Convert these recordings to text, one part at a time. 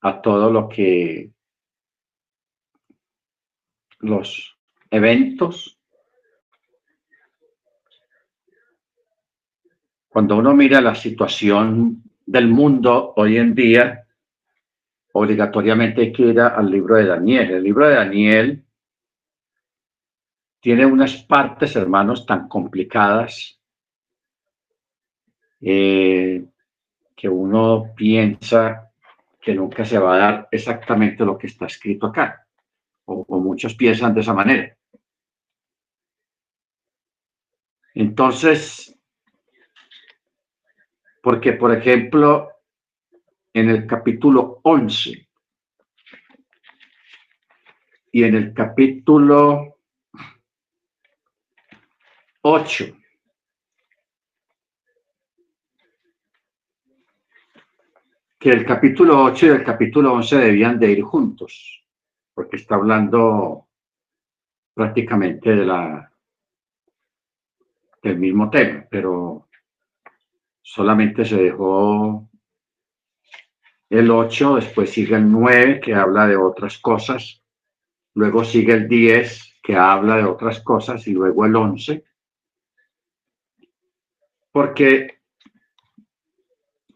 a todo lo que los eventos. Cuando uno mira la situación del mundo hoy en día, obligatoriamente hay que ir al libro de Daniel. El libro de Daniel tiene unas partes, hermanos, tan complicadas eh, que uno piensa que nunca se va a dar exactamente lo que está escrito acá, o, muchos piensan de esa manera. Entonces, porque por ejemplo, en el capítulo 11 y en el capítulo 8. Que el capítulo 8 y el capítulo 11 debían de ir juntos, porque está hablando prácticamente del mismo tema, pero solamente se dejó el 8, después sigue el 9 que habla de otras cosas, luego sigue el 10 que habla de otras cosas y luego el 11 porque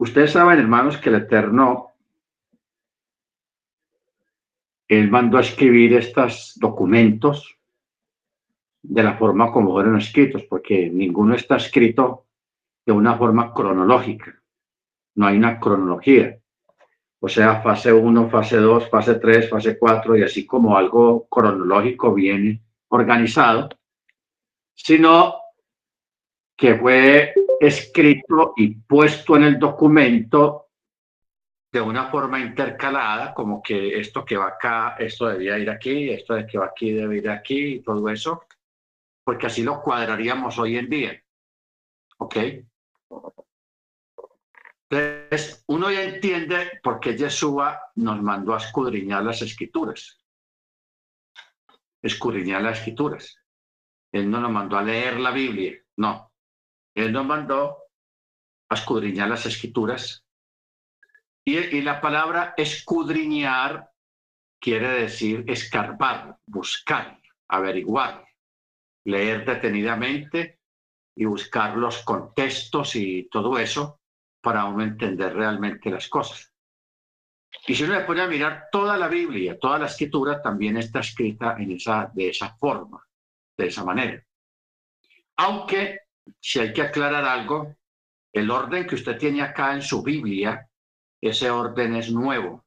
ustedes saben, hermanos, que el Eterno, Él mandó a escribir estos documentos de la forma como fueron escritos, porque ninguno está escrito de una forma cronológica. No hay una cronología. O sea, fase 1, fase 2, fase 3, fase 4, y así como algo cronológico viene organizado, sino que fue escrito y puesto en el documento de una forma intercalada, como que esto que va acá, esto debía ir aquí, esto de que va aquí debe ir aquí, y todo eso, porque así lo cuadraríamos hoy en día. ¿Ok? Entonces, uno ya entiende por qué Yeshua nos mandó a escudriñar las escrituras. Escudriñar las escrituras. Él no nos mandó a leer la Biblia, no. Él nos mandó a escudriñar las escrituras. Y, la palabra escudriñar quiere decir escarbar, buscar, averiguar, leer detenidamente y buscar los contextos y todo eso para uno entender realmente las cosas. Y si uno le pone a mirar toda la Biblia, toda la escritura también está escrita en esa, de esa forma, de esa manera. Aunque si hay que aclarar algo, el orden que usted tiene acá en su Biblia, ese orden es nuevo.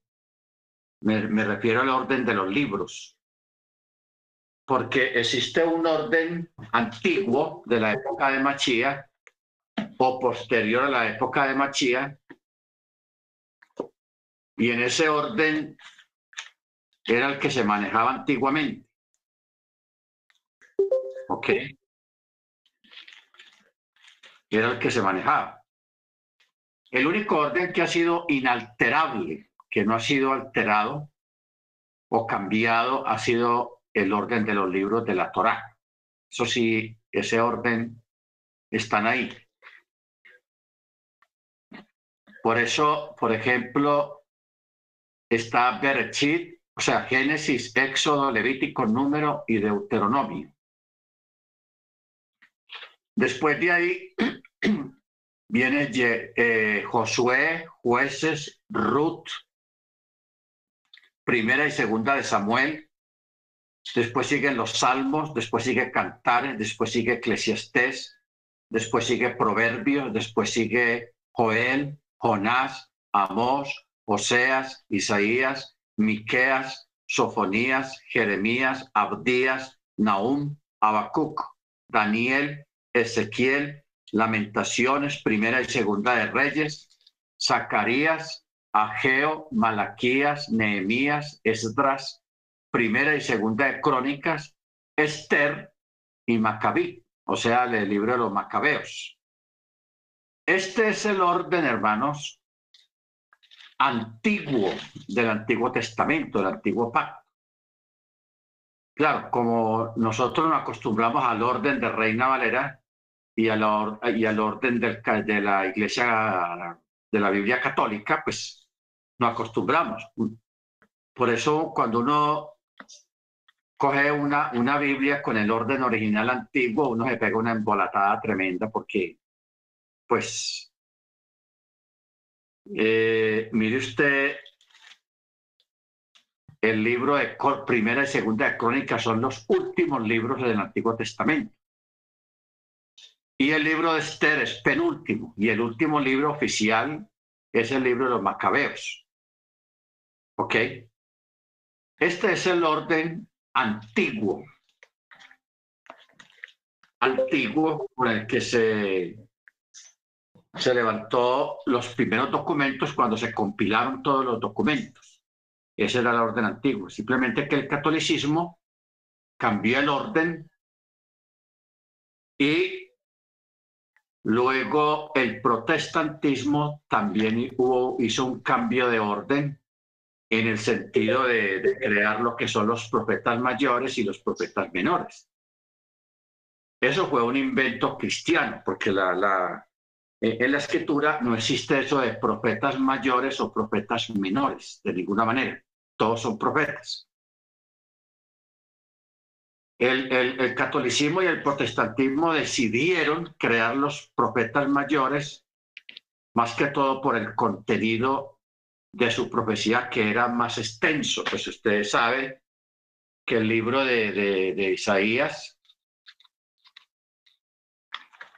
Me, refiero al orden de los libros. Porque existe un orden antiguo de la época de Machía o posterior a la época de Machía. Y en ese orden era el que se manejaba antiguamente. ¿Ok? Era el que se manejaba. El único orden que ha sido inalterable, que no ha sido alterado o cambiado, ha sido el orden de los libros de la Torá. Eso sí, ese orden están ahí. Por eso, por ejemplo, está Berechit, o sea, Génesis, Éxodo, Levítico, Número y Deuteronomio. Después de ahí viene eh, Josué, jueces, Ruth, primera y segunda de Samuel. Después siguen los salmos, después sigue Cantares, después sigue Eclesiastés, después sigue Proverbios, después sigue Joel, Jonás, Amós, Oseas, Isaías, Miqueas, Sofonías, Jeremías, Abdías, Nahum, Habacuc, Daniel, Ezequiel, Lamentaciones, primera y segunda de Reyes, Zacarías, Ageo, Malaquías, Nehemías, Esdras, primera y segunda de Crónicas, Esther y Macabí, o sea, el libro de los Macabeos. Este es el orden, hermanos, antiguo del Antiguo Testamento, del Antiguo Pacto. Claro, como nosotros nos acostumbramos al orden de Reina Valera, y al, y al orden del, de la iglesia de la Biblia católica, pues no acostumbramos. Por eso cuando uno coge una, una Biblia con el orden original antiguo, uno se pega una embolatada tremenda porque, pues, eh, mire usted, el libro de Primera y Segunda de Crónicas son los últimos libros del Antiguo Testamento. Y el libro de Esther es penúltimo. Y el último libro oficial es el libro de los Macabeos. ¿Ok? Este es el orden antiguo. Antiguo por el que se, se levantó los primeros documentos cuando se compilaron todos los documentos. Ese era el orden antiguo. Simplemente que el catolicismo cambió el orden y Luego el protestantismo también hizo un cambio de orden en el sentido de, crear lo que son los profetas mayores y los profetas menores. Eso fue un invento cristiano, porque la, en la escritura no existe eso de profetas mayores o profetas menores, de ninguna manera. Todos son profetas. El, catolicismo y el protestantismo decidieron crear los profetas mayores, más que todo por el contenido de su profecía que era más extenso. Pues ustedes saben que el libro de, de Isaías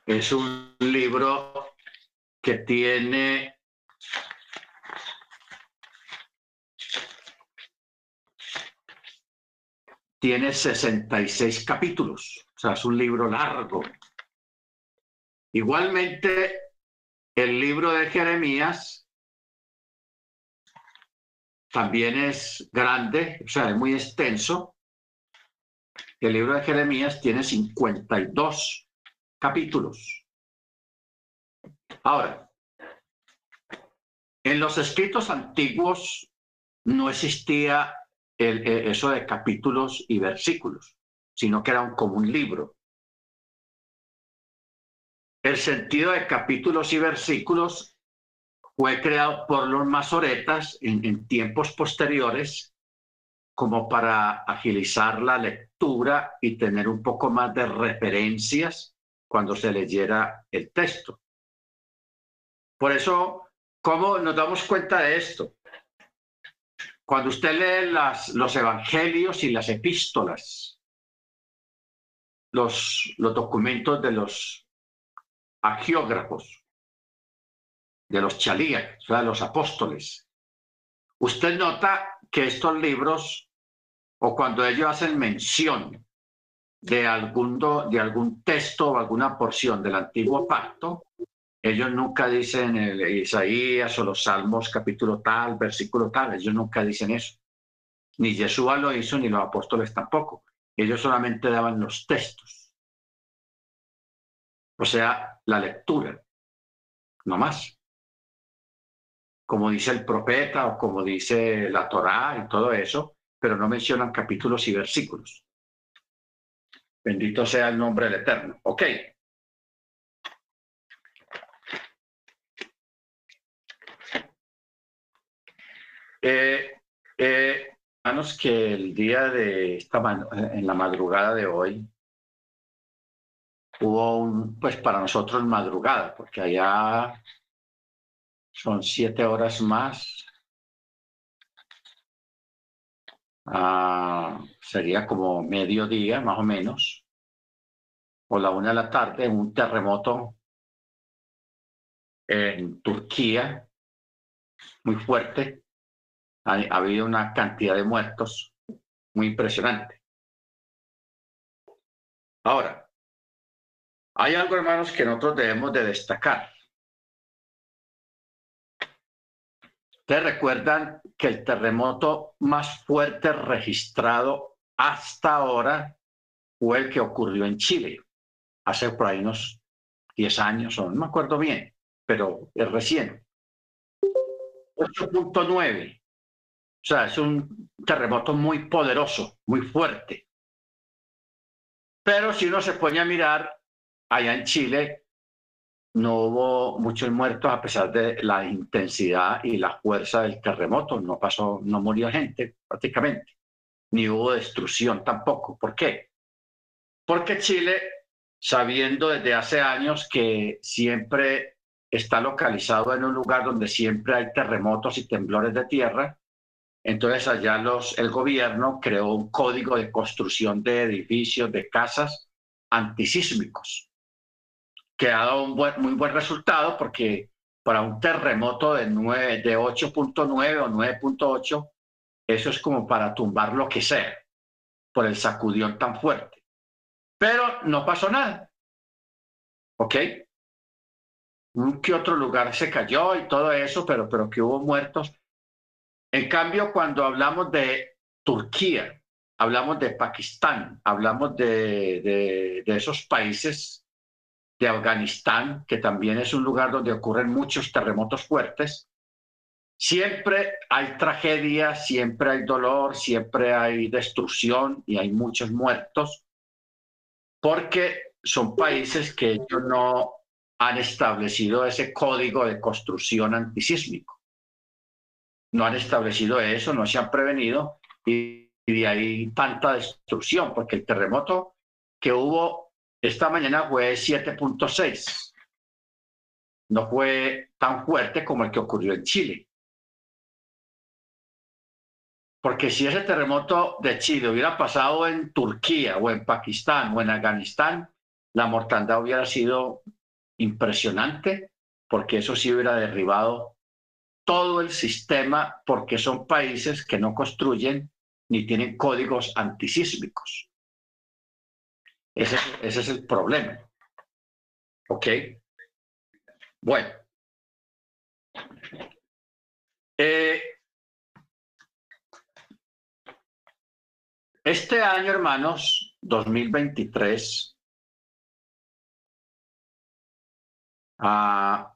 es un libro que tiene tiene 66 capítulos, o sea, es un libro largo. Igualmente, el libro de Jeremías también es grande, o sea, es muy extenso. El libro de Jeremías tiene 52 capítulos. Ahora, en los escritos antiguos no existía el, eso de capítulos y versículos, sino que era un, como un libro. El sentido de capítulos y versículos fue creado por los masoretas en, en tiempos posteriores como para agilizar la lectura y tener un poco más de referencias cuando se leyera el texto. Por eso, ¿cómo nos damos cuenta de esto? Cuando usted lee los evangelios y las epístolas, los, documentos de los agiógrafos, de los chalías, o sea, de los apóstoles, usted nota que estos libros, o cuando ellos hacen mención de algún texto o alguna porción del antiguo pacto, ellos nunca dicen el Isaías o los Salmos capítulo tal, versículo tal, ellos nunca dicen eso. Ni Yeshua lo hizo, ni los apóstoles tampoco. Ellos solamente daban los textos. O sea, la lectura, no más. Como dice el profeta o como dice la Torá y todo eso, pero no mencionan capítulos y versículos. Bendito sea el nombre del Eterno. Ok, Eh, eh, que el día de esta en la madrugada de hoy hubo un, pues para nosotros madrugada, porque allá son siete horas más. Sería como mediodía, más o menos, o la una de la tarde, un terremoto en Turquía muy fuerte ha, habido una cantidad de muertos muy impresionante. Ahora, hay algo, hermanos, que nosotros debemos de destacar. Ustedes recuerdan que el terremoto más fuerte registrado hasta ahora fue el que ocurrió en Chile, hace por ahí unos 10 años, o no me acuerdo bien, pero es reciente. 8.9. O sea, es un terremoto muy poderoso, muy fuerte. Pero si uno se pone a mirar allá en Chile, no hubo muchos muertos a pesar de la intensidad y la fuerza del terremoto. No pasó, no murió gente prácticamente, ni hubo destrucción tampoco. ¿Por qué? Porque Chile, sabiendo desde hace años que siempre está localizado en un lugar donde siempre hay terremotos y temblores de tierra, entonces allá los, el gobierno creó un código de construcción de edificios, de casas antisísmicos, que ha dado un muy buen resultado porque para un terremoto de, de 8.9 o 9.8, eso es como para tumbar lo que sea, por el sacudión tan fuerte. Pero no pasó nada. ¿Ok? Un que otro lugar se cayó y todo eso, pero, pero que hubo muertos. En cambio, cuando hablamos de Turquía, hablamos de Pakistán, hablamos de, esos países, de Afganistán, que también es un lugar donde ocurren muchos terremotos fuertes, siempre hay tragedia, siempre hay dolor, siempre hay destrucción y hay muchos muertos, porque son países que ellos no han establecido ese código de construcción antisísmico no han establecido eso, no se han prevenido y, de ahí tanta destrucción, porque el terremoto que hubo esta mañana fue 7.6. No fue tan fuerte como el que ocurrió en Chile. Porque si ese terremoto de Chile hubiera pasado en Turquía o en Pakistán o en Afganistán, la mortandad hubiera sido impresionante, porque eso sí hubiera derribado todo el sistema porque son países que no construyen ni tienen códigos antisísmicos. Ese, ese es el problema. ¿Ok? Bueno. Eh, este año, hermanos, 2023, ah,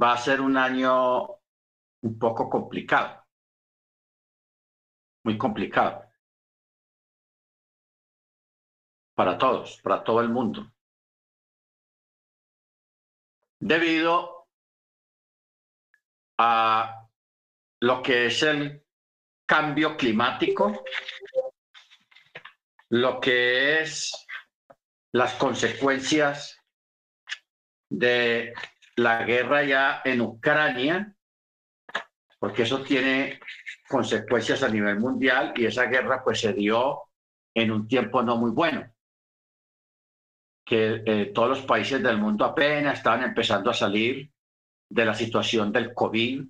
va a ser un año un poco complicado, muy complicado. Para todos, para todo el mundo, debido a lo que es el cambio climático, lo que es las consecuencias de la guerra ya en Ucrania porque eso tiene consecuencias a nivel mundial y esa guerra pues se dio en un tiempo no muy bueno, que eh, todos los países del mundo apenas estaban empezando a salir de la situación del COVID,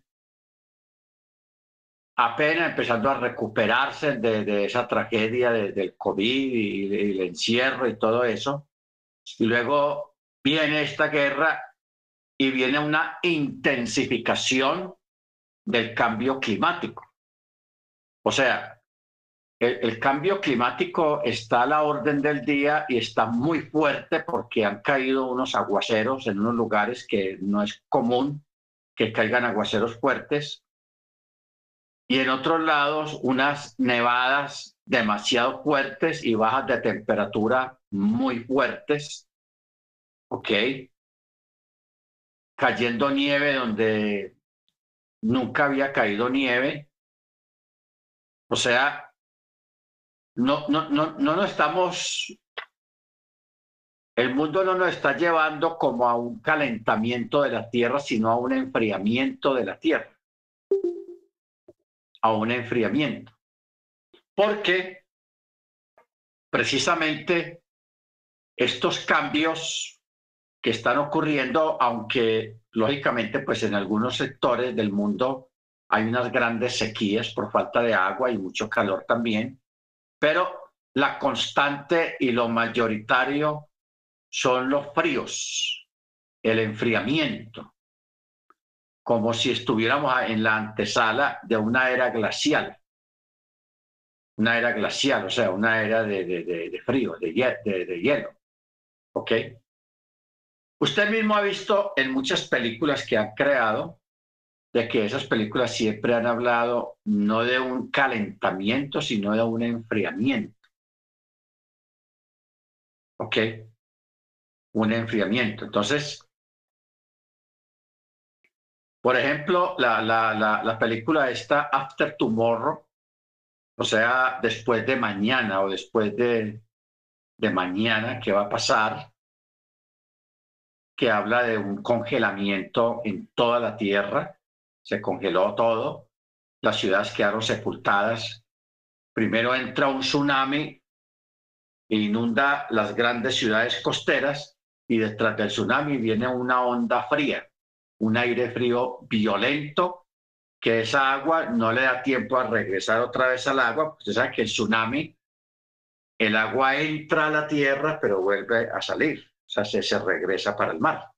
apenas empezando a recuperarse de, esa tragedia del COVID y, y el encierro y todo eso. Y luego viene esta guerra y viene una intensificación del cambio climático. O sea, el, cambio climático está a la orden del día y está muy fuerte porque han caído unos aguaceros en unos lugares que no es común que caigan aguaceros fuertes. Y en otros lados, unas nevadas demasiado fuertes y bajas de temperatura muy fuertes. ¿Ok? Cayendo nieve donde nunca había caído nieve. O sea, no, no, no, no nos estamos, el mundo no nos está llevando como a un calentamiento de la Tierra, sino a un enfriamiento de la Tierra. A un enfriamiento. Porque precisamente estos cambios que están ocurriendo, aunque lógicamente pues en algunos sectores del mundo hay unas grandes sequías por falta de agua y mucho calor también, pero la constante y lo mayoritario son los fríos, el enfriamiento, como si estuviéramos en la antesala de una era glacial, una era glacial, o sea, una era de, de frío, de, de hielo. ¿Ok? Usted mismo ha visto en muchas películas que han creado de que esas películas siempre han hablado no de un calentamiento, sino de un enfriamiento. ¿Ok? Un enfriamiento. Entonces, Por ejemplo, la, la, la, la película esta After Tomorrow, o sea, después de mañana o después de, de mañana, ¿qué va a pasar? Que habla de un congelamiento en toda la Tierra, se congeló todo, las ciudades quedaron sepultadas. Primero entra un tsunami e inunda las grandes ciudades costeras y detrás del tsunami viene una onda fría, un aire frío violento que esa agua no le da tiempo a regresar otra vez al agua, usted sabe que el tsunami, el agua entra a la tierra pero vuelve a salir, o sea, se, se regresa para el mar.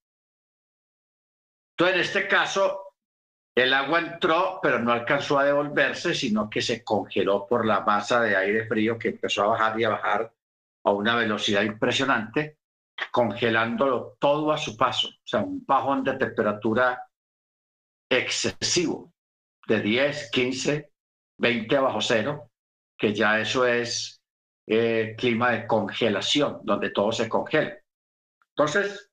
Entonces, en este caso, el agua entró, pero no alcanzó a devolverse, sino que se congeló por la masa de aire frío que empezó a bajar y a bajar a una velocidad impresionante, congelándolo todo a su paso. O sea, un bajón de temperatura excesivo, de 10, 15, 20 bajo cero, que ya eso es eh, clima de congelación, donde todo se congela. Entonces,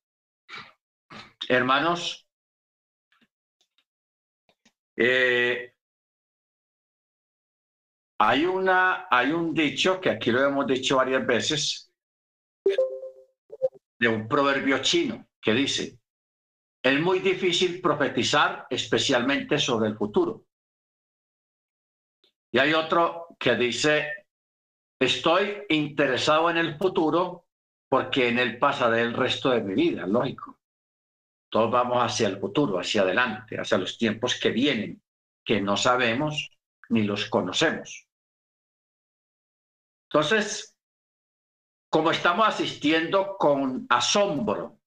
hermanos, eh, hay, una, hay un dicho que aquí lo hemos dicho varias veces, de un proverbio chino que dice, es muy difícil profetizar especialmente sobre el futuro. Y hay otro que dice, estoy interesado en el futuro porque en él pasaré el resto de mi vida, lógico. Todos vamos hacia el futuro, hacia adelante, hacia los tiempos que vienen, que no sabemos ni los conocemos. Entonces, como estamos asistiendo con asombro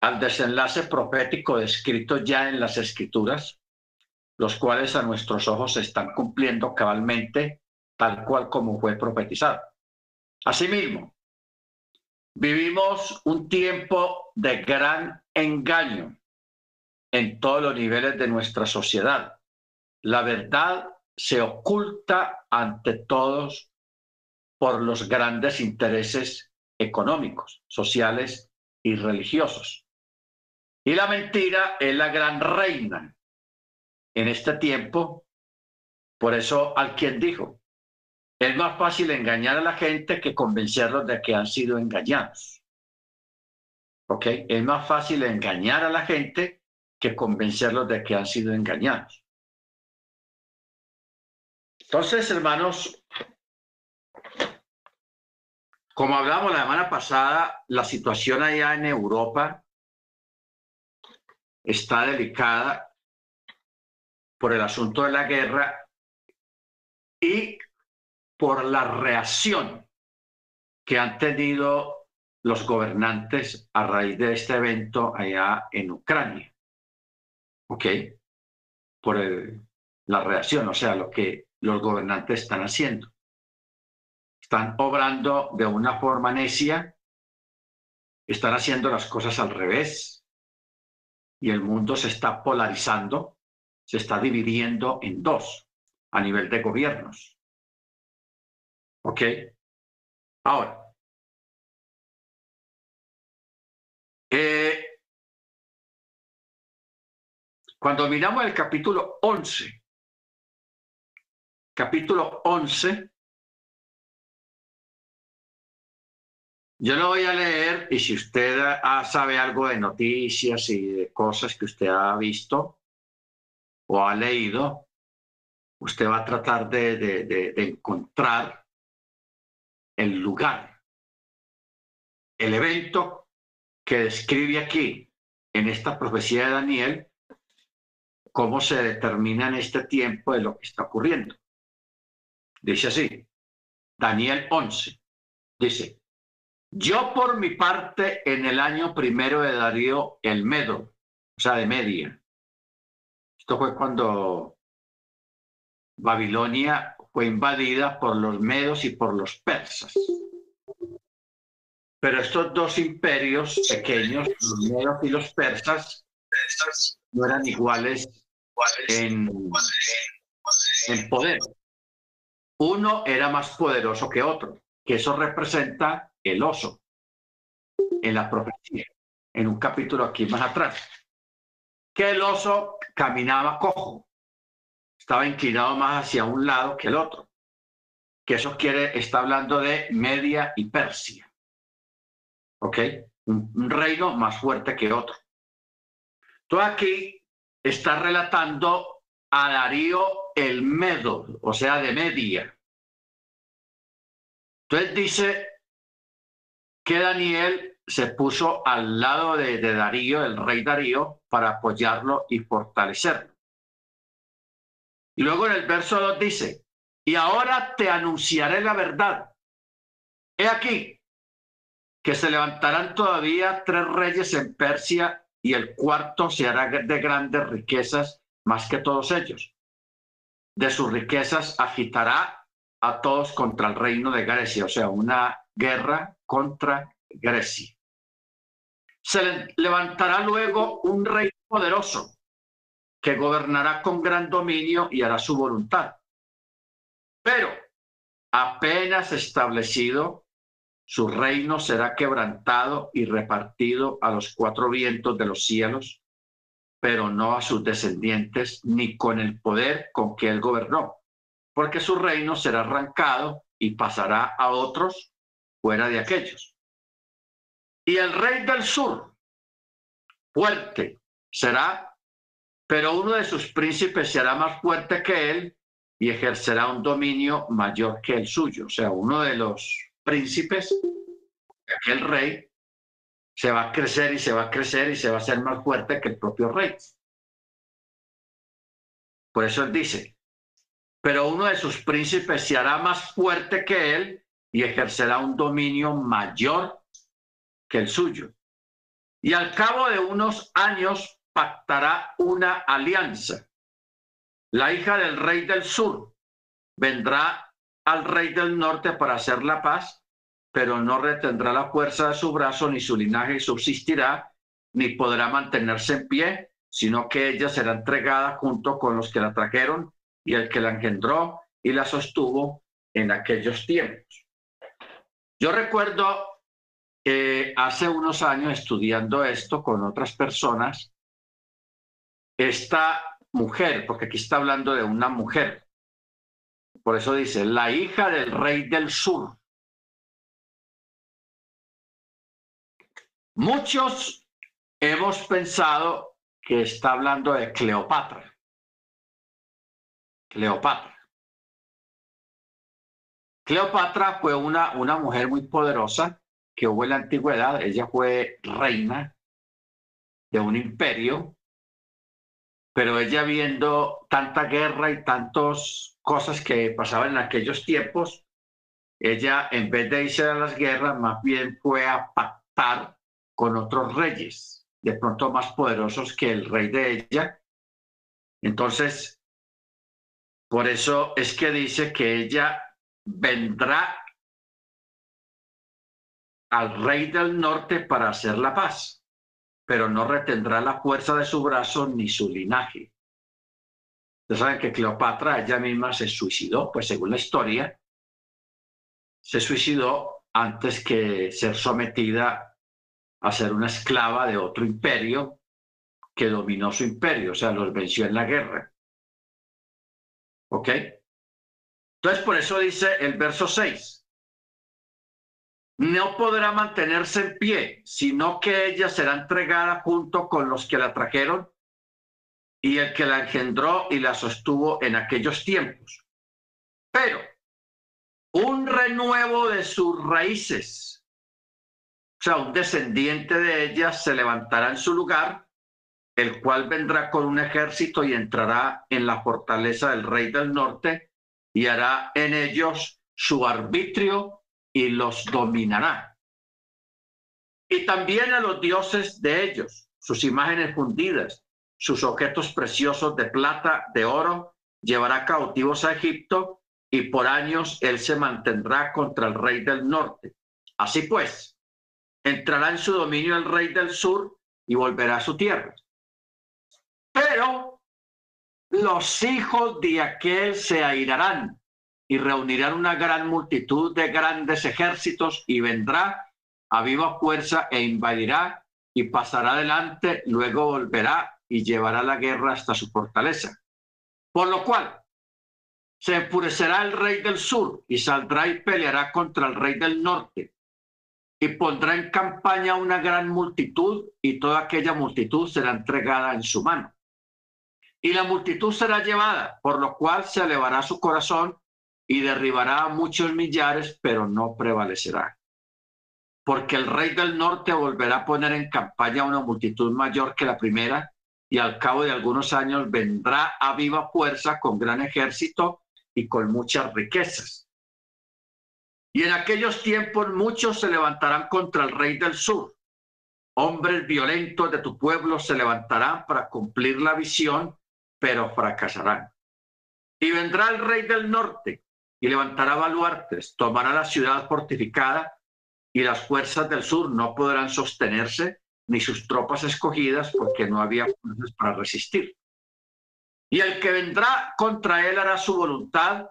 al desenlace profético descrito ya en las escrituras, los cuales a nuestros ojos se están cumpliendo cabalmente tal cual como fue profetizado. Asimismo, vivimos un tiempo de gran engaño en todos los niveles de nuestra sociedad. La verdad se oculta ante todos por los grandes intereses económicos, sociales y religiosos. Y la mentira es la gran reina en este tiempo. Por eso al quien dijo, es más fácil engañar a la gente que convencerlos de que han sido engañados. ¿Ok? Es más fácil engañar a la gente que convencerlos de que han sido engañados. Entonces, hermanos, como hablamos la semana pasada, la situación allá en Europa está delicada por el asunto de la guerra y por la reacción que han tenido los gobernantes a raíz de este evento allá en Ucrania. ¿Ok? Por la reacción, o sea, lo que los gobernantes están haciendo. Están obrando de una forma necia, están haciendo las cosas al revés y el mundo se está polarizando, se está dividiendo en dos a nivel de gobiernos. ¿Ok? Ahora, eh, cuando miramos el capítulo 11, capítulo 11, Yo lo voy a leer y si usted sabe algo de noticias y de cosas que usted ha visto o ha leído, usted va a tratar de, de encontrar el lugar, el evento que describe aquí en esta profecía de Daniel, cómo se determina en este tiempo de lo que está ocurriendo. Dice así, Daniel 11, dice, yo por mi parte, en el año primero de Darío el Medo, o sea, de Media. Esto fue cuando Babilonia fue invadida por los medos y por los persas. Pero estos dos imperios pequeños, los medos y los persas, no eran iguales en, en poder. Uno era más poderoso que otro, que eso representa el oso en la profecía, en un capítulo aquí más atrás. que el oso caminaba cojo, estaba inclinado más hacia un lado que el otro, que eso quiere, está hablando de Media y Persia, ¿ok? Un, reino más fuerte que otro. Todo aquí está relatando a Darío el Medo, o sea, de Media. Entonces dice que Daniel se puso al lado de, de, Darío, el rey Darío, para apoyarlo y fortalecerlo. Y luego en el verso 2 dice, y ahora te anunciaré la verdad. He aquí que se levantarán todavía tres reyes en Persia y el cuarto se hará de grandes riquezas más que todos ellos. De sus riquezas agitará a todos contra el reino de Grecia, o sea, una guerra contra Grecia. Se levantará luego un rey poderoso que gobernará con gran dominio y hará su voluntad. Pero apenas establecido, su reino será quebrantado y repartido a los cuatro vientos de los cielos, pero no a sus descendientes ni con el poder con que él gobernó, porque su reino será arrancado y pasará a otros fuera de aquellos. Y el rey del sur, fuerte, será, pero uno de sus príncipes será más fuerte que él y ejercerá un dominio mayor que el suyo. O sea, uno de los príncipes, aquel rey, se va a crecer y se va a crecer y se va a hacer más fuerte que el propio rey. Por eso él dice, pero uno de sus príncipes se hará más fuerte que él y ejercerá un dominio mayor que el suyo. Y al cabo de unos años pactará una alianza. La hija del rey del sur vendrá al rey del norte para hacer la paz, pero no retendrá la fuerza de su brazo, ni su linaje subsistirá, ni podrá mantenerse en pie, sino que ella será entregada junto con los que la trajeron y el que la engendró y la sostuvo en aquellos tiempos. Yo recuerdo hace unos años estudiando esto con otras personas, esta mujer, porque aquí está hablando de una mujer, por eso dice, la hija del rey del sur. Muchos hemos pensado que está hablando de Cleopatra. Cleopatra. Cleopatra fue una, una mujer muy poderosa que hubo en la antigüedad. Ella fue reina de un imperio, pero ella viendo tanta guerra y tantas cosas que pasaban en aquellos tiempos, ella en vez de irse a las guerras, más bien fue a pactar con otros reyes, de pronto más poderosos que el rey de ella. Entonces, por eso es que dice que ella vendrá al rey del norte para hacer la paz, pero no retendrá la fuerza de su brazo ni su linaje. Ustedes saben que Cleopatra ella misma se suicidó, pues según la historia, se suicidó antes que ser sometida a ser una esclava de otro imperio que dominó su imperio, o sea, los venció en la guerra. ¿Ok? Entonces, por eso dice el verso 6, no podrá mantenerse en pie, sino que ella será entregada junto con los que la trajeron y el que la engendró y la sostuvo en aquellos tiempos. Pero un renuevo de sus raíces, o sea, un descendiente de ella se levantará en su lugar, el cual vendrá con un ejército y entrará en la fortaleza del rey del norte y hará en ellos su arbitrio y los dominará. Y también a los dioses de ellos, sus imágenes fundidas, sus objetos preciosos de plata, de oro, llevará cautivos a Egipto y por años él se mantendrá contra el rey del norte. Así pues, entrará en su dominio el rey del sur y volverá a su tierra. Pero los hijos de aquel se airarán y reunirán una gran multitud de grandes ejércitos y vendrá a viva fuerza e invadirá y pasará adelante, luego volverá y llevará la guerra hasta su fortaleza. Por lo cual, se enfurecerá el rey del sur y saldrá y peleará contra el rey del norte y pondrá en campaña una gran multitud y toda aquella multitud será entregada en su mano. Y la multitud será llevada, por lo cual se elevará su corazón y derribará a muchos millares, pero no prevalecerá. Porque el rey del norte volverá a poner en campaña una multitud mayor que la primera, y al cabo de algunos años vendrá a viva fuerza con gran ejército y con muchas riquezas. Y en aquellos tiempos muchos se levantarán contra el rey del sur. Hombres violentos de tu pueblo se levantarán para cumplir la visión, pero fracasarán. Y vendrá el rey del norte y levantará baluartes, tomará la ciudad fortificada y las fuerzas del sur no podrán sostenerse, ni sus tropas escogidas, porque no había fuerzas para resistir. Y el que vendrá contra él hará su voluntad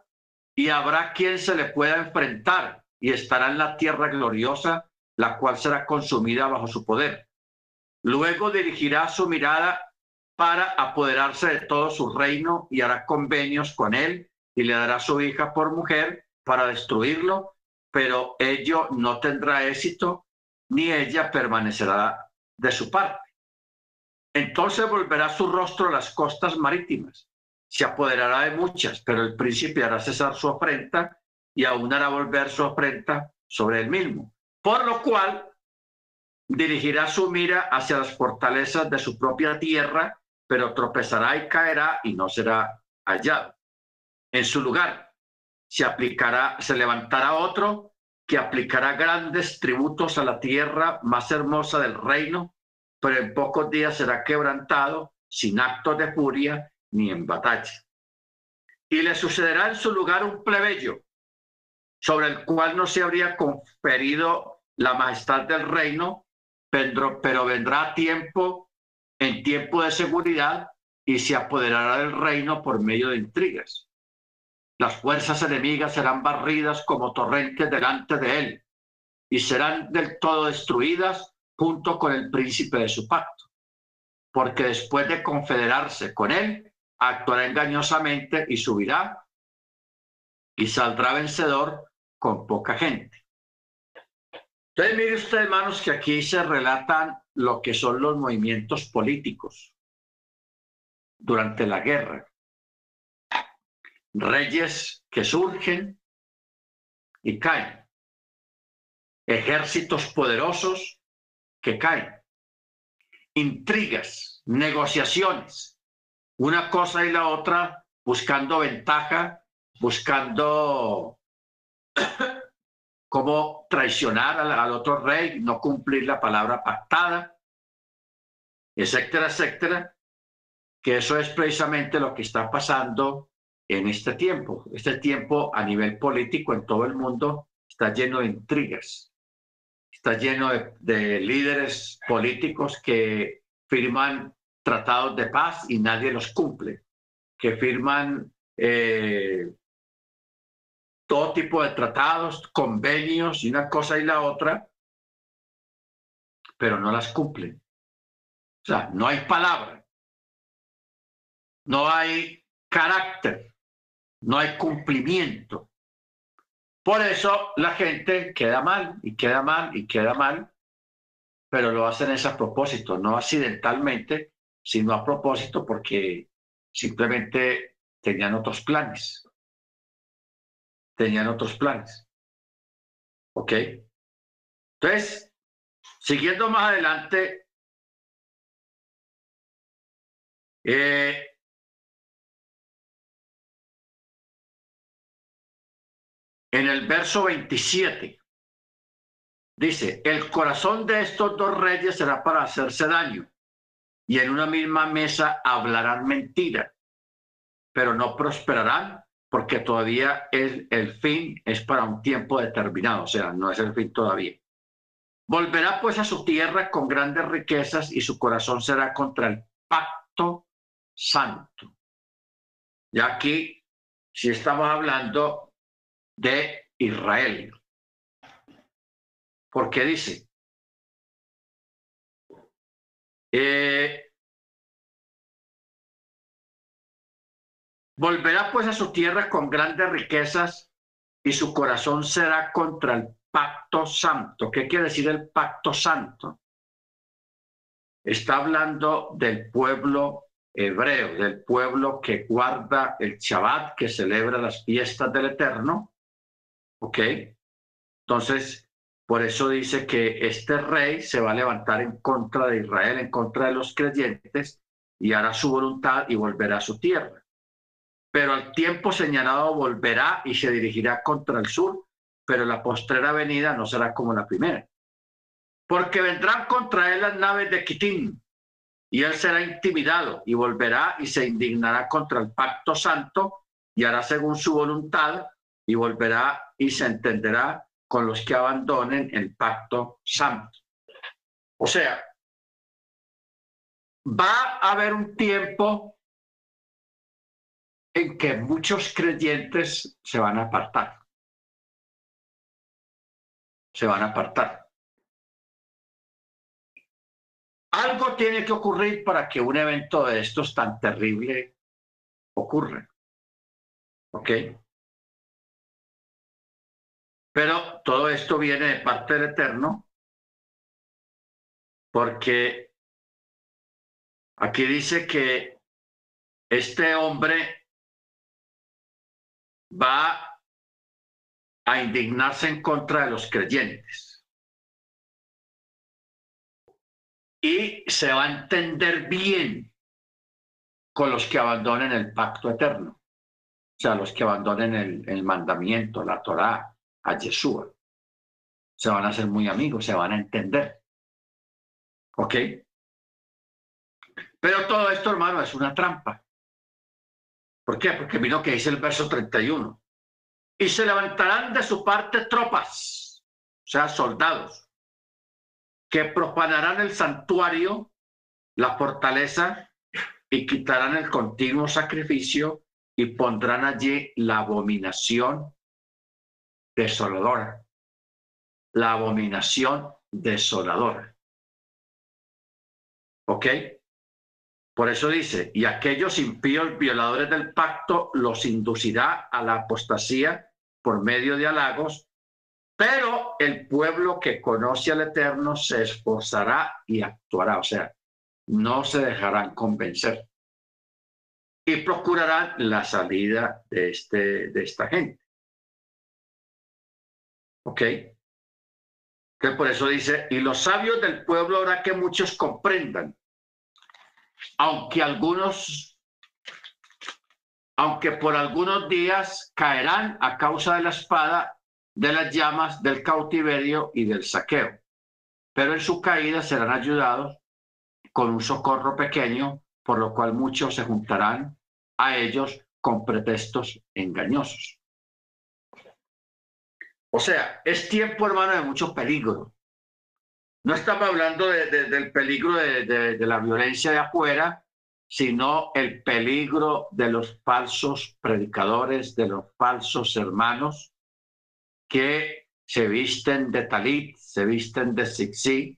y habrá quien se le pueda enfrentar y estará en la tierra gloriosa, la cual será consumida bajo su poder. Luego dirigirá su mirada para apoderarse de todo su reino y hará convenios con él y le dará su hija por mujer para destruirlo, pero ello no tendrá éxito ni ella permanecerá de su parte. Entonces volverá su rostro a las costas marítimas, se apoderará de muchas, pero el príncipe hará cesar su afrenta y aún hará volver su afrenta sobre él mismo. Por lo cual dirigirá su mira hacia las fortalezas de su propia tierra, pero tropezará y caerá y no será hallado. En su lugar se aplicará, se levantará otro que aplicará grandes tributos a la tierra más hermosa del reino pero en pocos días será quebrantado sin actos de furia ni en batalla. Y le sucederá en su lugar un plebeyo, sobre el cual no se habría conferido la majestad del reino, pero, vendrá tiempo, en tiempo de seguridad, y se apoderará del reino por medio de intrigas. Las fuerzas enemigas serán barridas como torrentes delante de él, y serán del todo destruidas junto con el príncipe de su pacto, porque después de confederarse con él, actuará engañosamente y subirá y saldrá vencedor con poca gente. Entonces, mire usted, hermanos, que aquí se relatan lo que son los movimientos políticos durante la guerra. Reyes que surgen y caen. Ejércitos poderosos que caen. Intrigas, negociaciones, una cosa y la otra, buscando ventaja, buscando cómo traicionar al, otro rey, no cumplir la palabra pactada, etcétera, etcétera, que eso es precisamente lo que está pasando en este tiempo. Este tiempo a nivel político en todo el mundo está lleno de intrigas, está lleno de, líderes políticos que firman tratados de paz y nadie los cumple, que firman eh, todo tipo de tratados, convenios y una cosa y la otra, pero no las cumplen. O sea, no hay palabra, no hay carácter, no hay cumplimiento. Por eso la gente queda mal y queda mal y queda mal, pero lo hacen es a propósito, no accidentalmente, sino a propósito porque simplemente tenían otros planes. Tenían otros planes. ¿Ok? Entonces, siguiendo más adelante, eh, En el verso 27 dice, el corazón de estos dos reyes será para hacerse daño y en una misma mesa hablarán mentira, pero no prosperarán porque todavía el, el fin es para un tiempo determinado, o sea, no es el fin todavía. Volverá pues a su tierra con grandes riquezas y su corazón será contra el pacto santo. Y aquí, si estamos hablando de Israel. Porque dice, eh, Volverá pues a su tierra con grandes riquezas y su corazón será contra el pacto santo. ¿Qué quiere decir el pacto santo? Está hablando del pueblo hebreo, del pueblo que guarda el Shabbat, que celebra las fiestas del Eterno. ¿Ok? Entonces, por eso dice que este rey se va a levantar en contra de Israel, en contra de los creyentes, y hará su voluntad y volverá a su tierra. Pero al tiempo señalado volverá y se dirigirá contra el sur, pero la postrera venida no será como la primera. Porque vendrán contra él las naves de Kitín, y él será intimidado y volverá y se indignará contra el pacto santo y hará según su voluntad y volverá y se entenderá con los que abandonen el pacto santo. O sea, va a haber un tiempo en que muchos creyentes se van a apartar. Se van a apartar. Algo tiene que ocurrir para que un evento de estos tan terrible ocurra. ¿Ok? Pero todo esto viene de parte del Eterno, porque aquí dice que este hombre va a indignarse en contra de los creyentes. y se va a entender bien con los que abandonen el pacto eterno, o sea, los que abandonen el, mandamiento, la Torá, a Yeshua. Se van a hacer muy amigos, se van a entender. ¿Ok? Pero todo esto, hermano, es una trampa. ¿Por qué? Porque vino que dice el verso 31. Y se levantarán de su parte tropas, o sea, soldados, que profanarán el santuario, la fortaleza, y quitarán el continuo sacrificio y pondrán allí la abominación desoladora. La abominación desoladora. ¿Ok? Por eso dice, y aquellos impíos violadores del pacto los inducirá a la apostasía por medio de halagos pero el pueblo que conoce al Eterno se esforzará y actuará, o sea, no se dejarán convencer y procurarán la salida de, este, de esta gente. ¿Ok? Que por eso dice, y los sabios del pueblo hará que muchos comprendan, aunque algunos, aunque por algunos días caerán a causa de la espada de las llamas del cautiverio y del saqueo, pero en su caída serán ayudados con un socorro pequeño, por lo cual muchos se juntarán a ellos con pretextos engañosos. O sea, es tiempo, hermano, de mucho peligro. No estamos hablando del peligro de la violencia de afuera, sino el peligro de los falsos predicadores, de los falsos hermanos, que se visten de talit, se visten de zigzag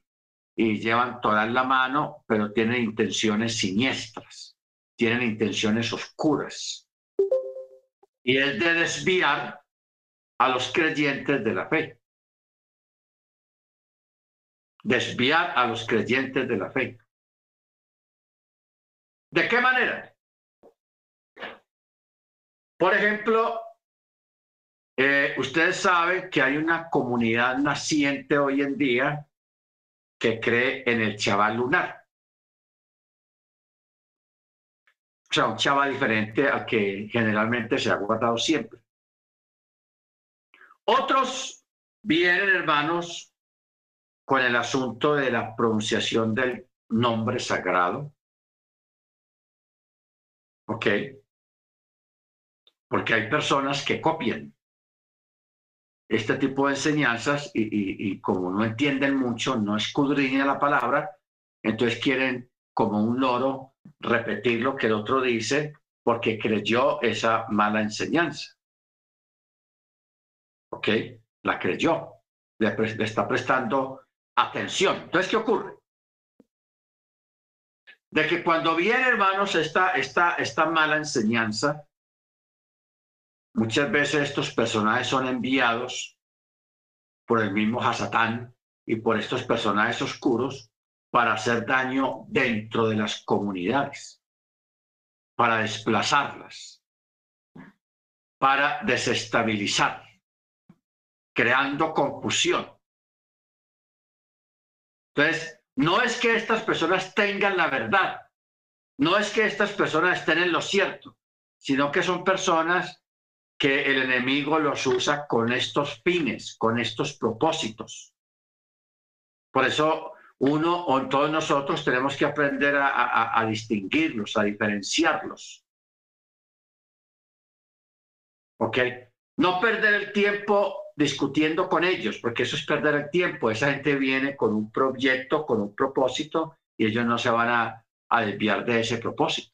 y llevan toda la mano, pero tienen intenciones siniestras, tienen intenciones oscuras. Y es de desviar a los creyentes de la fe. Desviar a los creyentes de la fe. ¿De qué manera? Por ejemplo, eh, ustedes saben que hay una comunidad naciente hoy en día que cree en el chaval lunar. O sea, un chaval diferente al que generalmente se ha guardado siempre. Otros vienen, hermanos, con el asunto de la pronunciación del nombre sagrado. ¿Ok? Porque hay personas que copian este tipo de enseñanzas y, como no entienden mucho, no escudriñan la palabra, entonces quieren como un loro repetir lo que el otro dice porque creyó esa mala enseñanza. ¿Ok? La creyó, le, está prestando atención. Entonces, ¿qué ocurre? De que cuando viene, hermanos, esta, esta, esta mala enseñanza, muchas veces estos personajes son enviados por el mismo Hasatán y por estos personajes oscuros para hacer daño dentro de las comunidades, para desplazarlas, para desestabilizar, creando confusión. Entonces, no es que estas personas tengan la verdad, no es que estas personas estén en lo cierto, sino que son personas que el enemigo los usa con estos fines, con estos propósitos. Por eso uno o todos nosotros tenemos que aprender a, distinguirlos, a diferenciarlos. ¿Ok? No perder el tiempo discutiendo con ellos, porque eso es perder el tiempo. Esa gente viene con un proyecto, con un propósito, y ellos no se van a, desviar de ese propósito.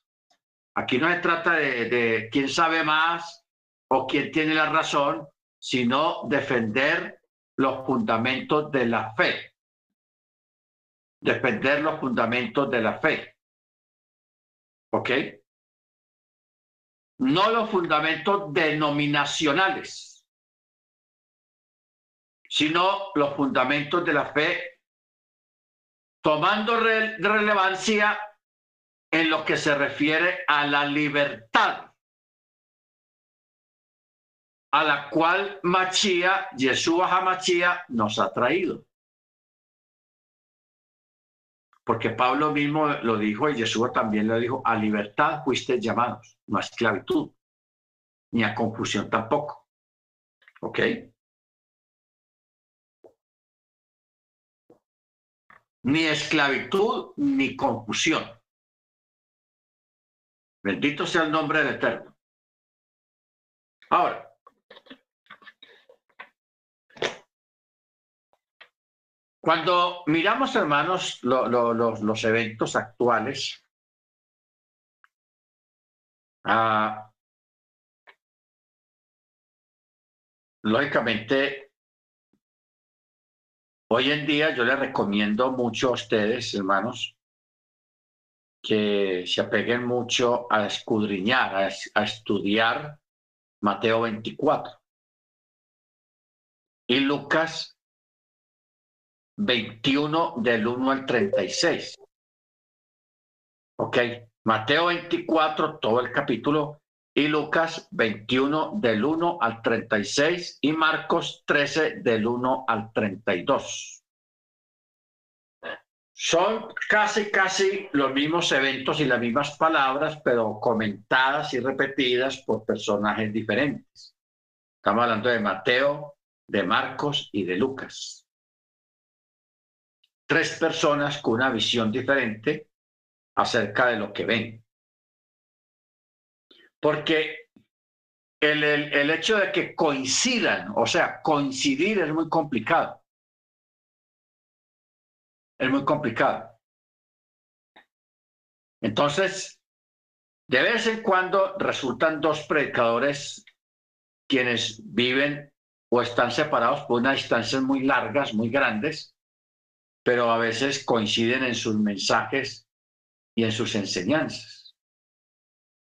Aquí no se trata de, de quién sabe más o quién tiene la razón, sino defender los fundamentos de la fe defender los fundamentos de la fe. ¿Ok? No los fundamentos denominacionales, sino los fundamentos de la fe, tomando relevancia en lo que se refiere a la libertad a la cual Machía, Yeshua HaMachía, nos ha traído. Porque Pablo mismo lo dijo y Jesús también lo dijo, a libertad fuiste llamados, no a esclavitud, ni a confusión tampoco. ¿Ok? Ni esclavitud ni confusión. Bendito sea el nombre del Eterno. Ahora, Cuando miramos, hermanos, los, eventos actuales, ah, lógicamente, hoy en día yo les recomiendo mucho a ustedes, hermanos, que se apeguen mucho a escudriñar, a, estudiar Mateo 24 y Lucas 21 del 1 al 36. Ok, Mateo 24, todo el capítulo, y Lucas 21 del 1 al 36 y Marcos 13 del 1 al 32. Son casi, casi los mismos eventos y las mismas palabras, pero comentadas y repetidas por personajes diferentes. Estamos hablando de Mateo, de Marcos y de Lucas tres personas con una visión diferente acerca de lo que ven. Porque el, el, hecho de que coincidan, o sea, coincidir es muy complicado. Es muy complicado. Entonces, de vez en cuando resultan dos predicadores quienes viven o están separados por unas distancias muy largas, muy grandes, pero a veces coinciden en sus mensajes y en sus enseñanzas.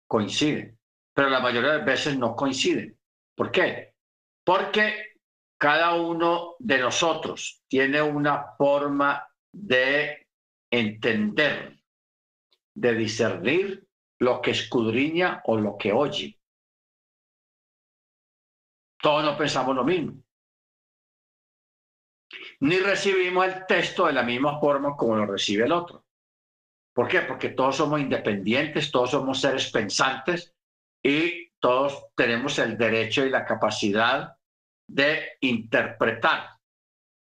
Coinciden, pero la mayoría de veces no coinciden. ¿Por qué? Porque cada uno de nosotros tiene una forma de entender, de discernir lo que escudriña o lo que oye. Todos no pensamos lo mismo ni recibimos el texto de la misma forma como lo recibe el otro. ¿Por qué? Porque todos somos independientes, todos somos seres pensantes y todos tenemos el derecho y la capacidad de interpretar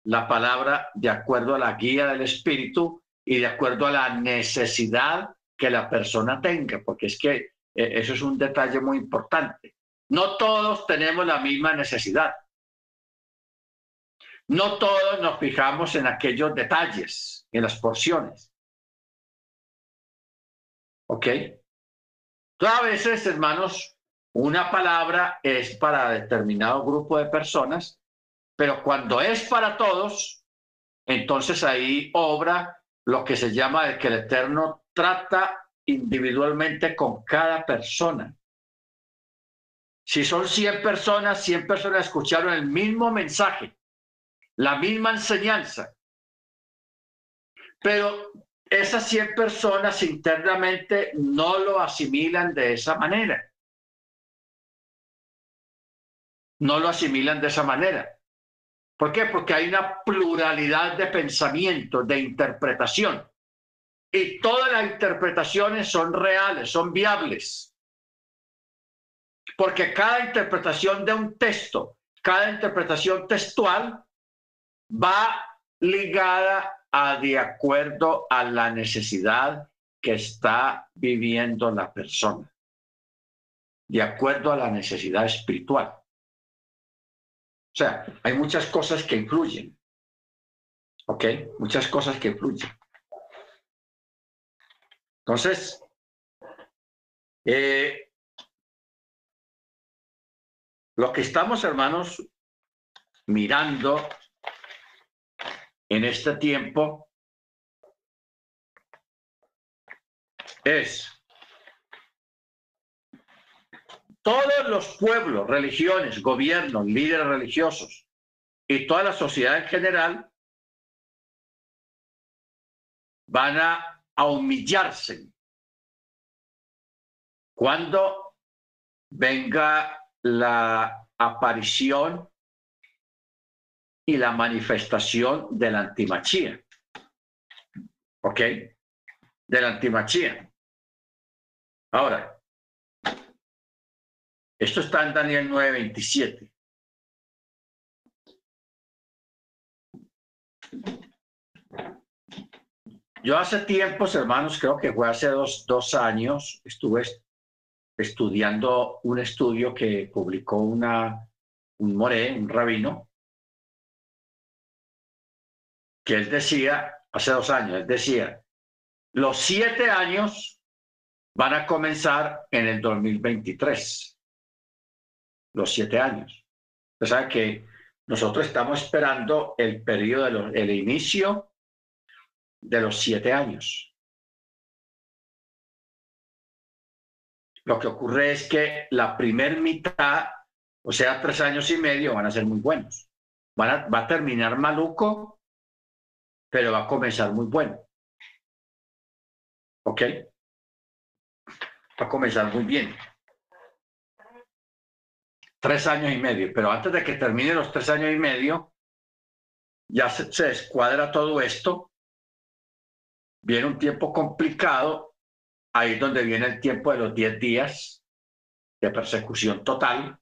la palabra de acuerdo a la guía del Espíritu y de acuerdo a la necesidad que la persona tenga, porque es que eh, eso es un detalle muy importante. No todos tenemos la misma necesidad. No todos nos fijamos en aquellos detalles, en las porciones. ¿Ok? Todas veces, hermanos, una palabra es para determinado grupo de personas, pero cuando es para todos, entonces ahí obra lo que se llama el que el Eterno trata individualmente con cada persona. Si son 100 personas, 100 personas escucharon el mismo mensaje, la misma enseñanza. Pero esas 100 personas internamente no lo asimilan de esa manera. No lo asimilan de esa manera. ¿Por qué? Porque hay una pluralidad de pensamientos, de interpretación. Y todas las interpretaciones son reales, son viables. Porque cada interpretación de un texto, cada interpretación textual va ligada a de acuerdo a la necesidad que está viviendo la persona, de acuerdo a la necesidad espiritual. O sea, hay muchas cosas que influyen. ¿Ok? Muchas cosas que influyen. Entonces, eh, lo que estamos, hermanos, mirando en este tiempo es todos los pueblos, religiones, gobiernos, líderes religiosos y toda la sociedad en general van a, humillarse cuando venga la aparición y la manifestación de la antimachía. ¿Ok? De la antimachía. Ahora, esto está en Daniel 9:27. Yo hace tiempos, hermanos, creo que fue hace dos, dos años, estuve estudiando un estudio que publicó una, un moré, un rabino, que él decía, hace dos años, él decía, los siete años van a comenzar en el 2023 los siete años. O sea que nosotros estamos esperando el periodo, el inicio de los siete años. Lo que ocurre es que la primer mitad, o sea, tres años y medio, van a ser muy buenos. Van va a terminar maluco, pero va a comenzar muy bueno. ¿Ok? Va a comenzar muy bien tres años y medio, pero antes de que termine los tres años y medio, ya se, se descuadra todo esto, viene un tiempo complicado, ahí es donde viene el tiempo de los diez días de persecución total.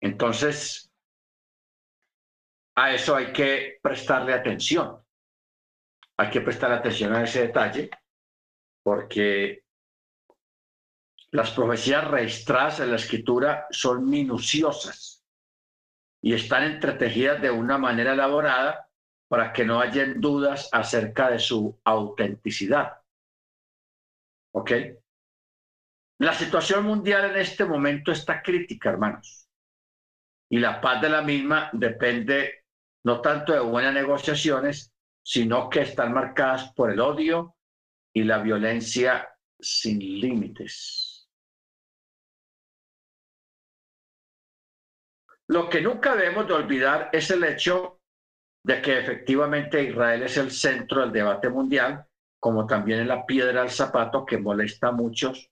Entonces, a eso hay que prestarle atención. Hay que prestar atención a ese detalle, porque las profecías registradas en la escritura son minuciosas y están entretejidas de una manera elaborada para que no hayan dudas acerca de su autenticidad. ¿Ok? La situación mundial en este momento está crítica, hermanos. Y la paz de la misma depende no tanto de buenas negociaciones, sino que están marcadas por el odio y la violencia sin límites. Lo que nunca debemos de olvidar es el hecho de que efectivamente Israel es el centro del debate mundial, como también es la piedra al zapato que molesta a muchos,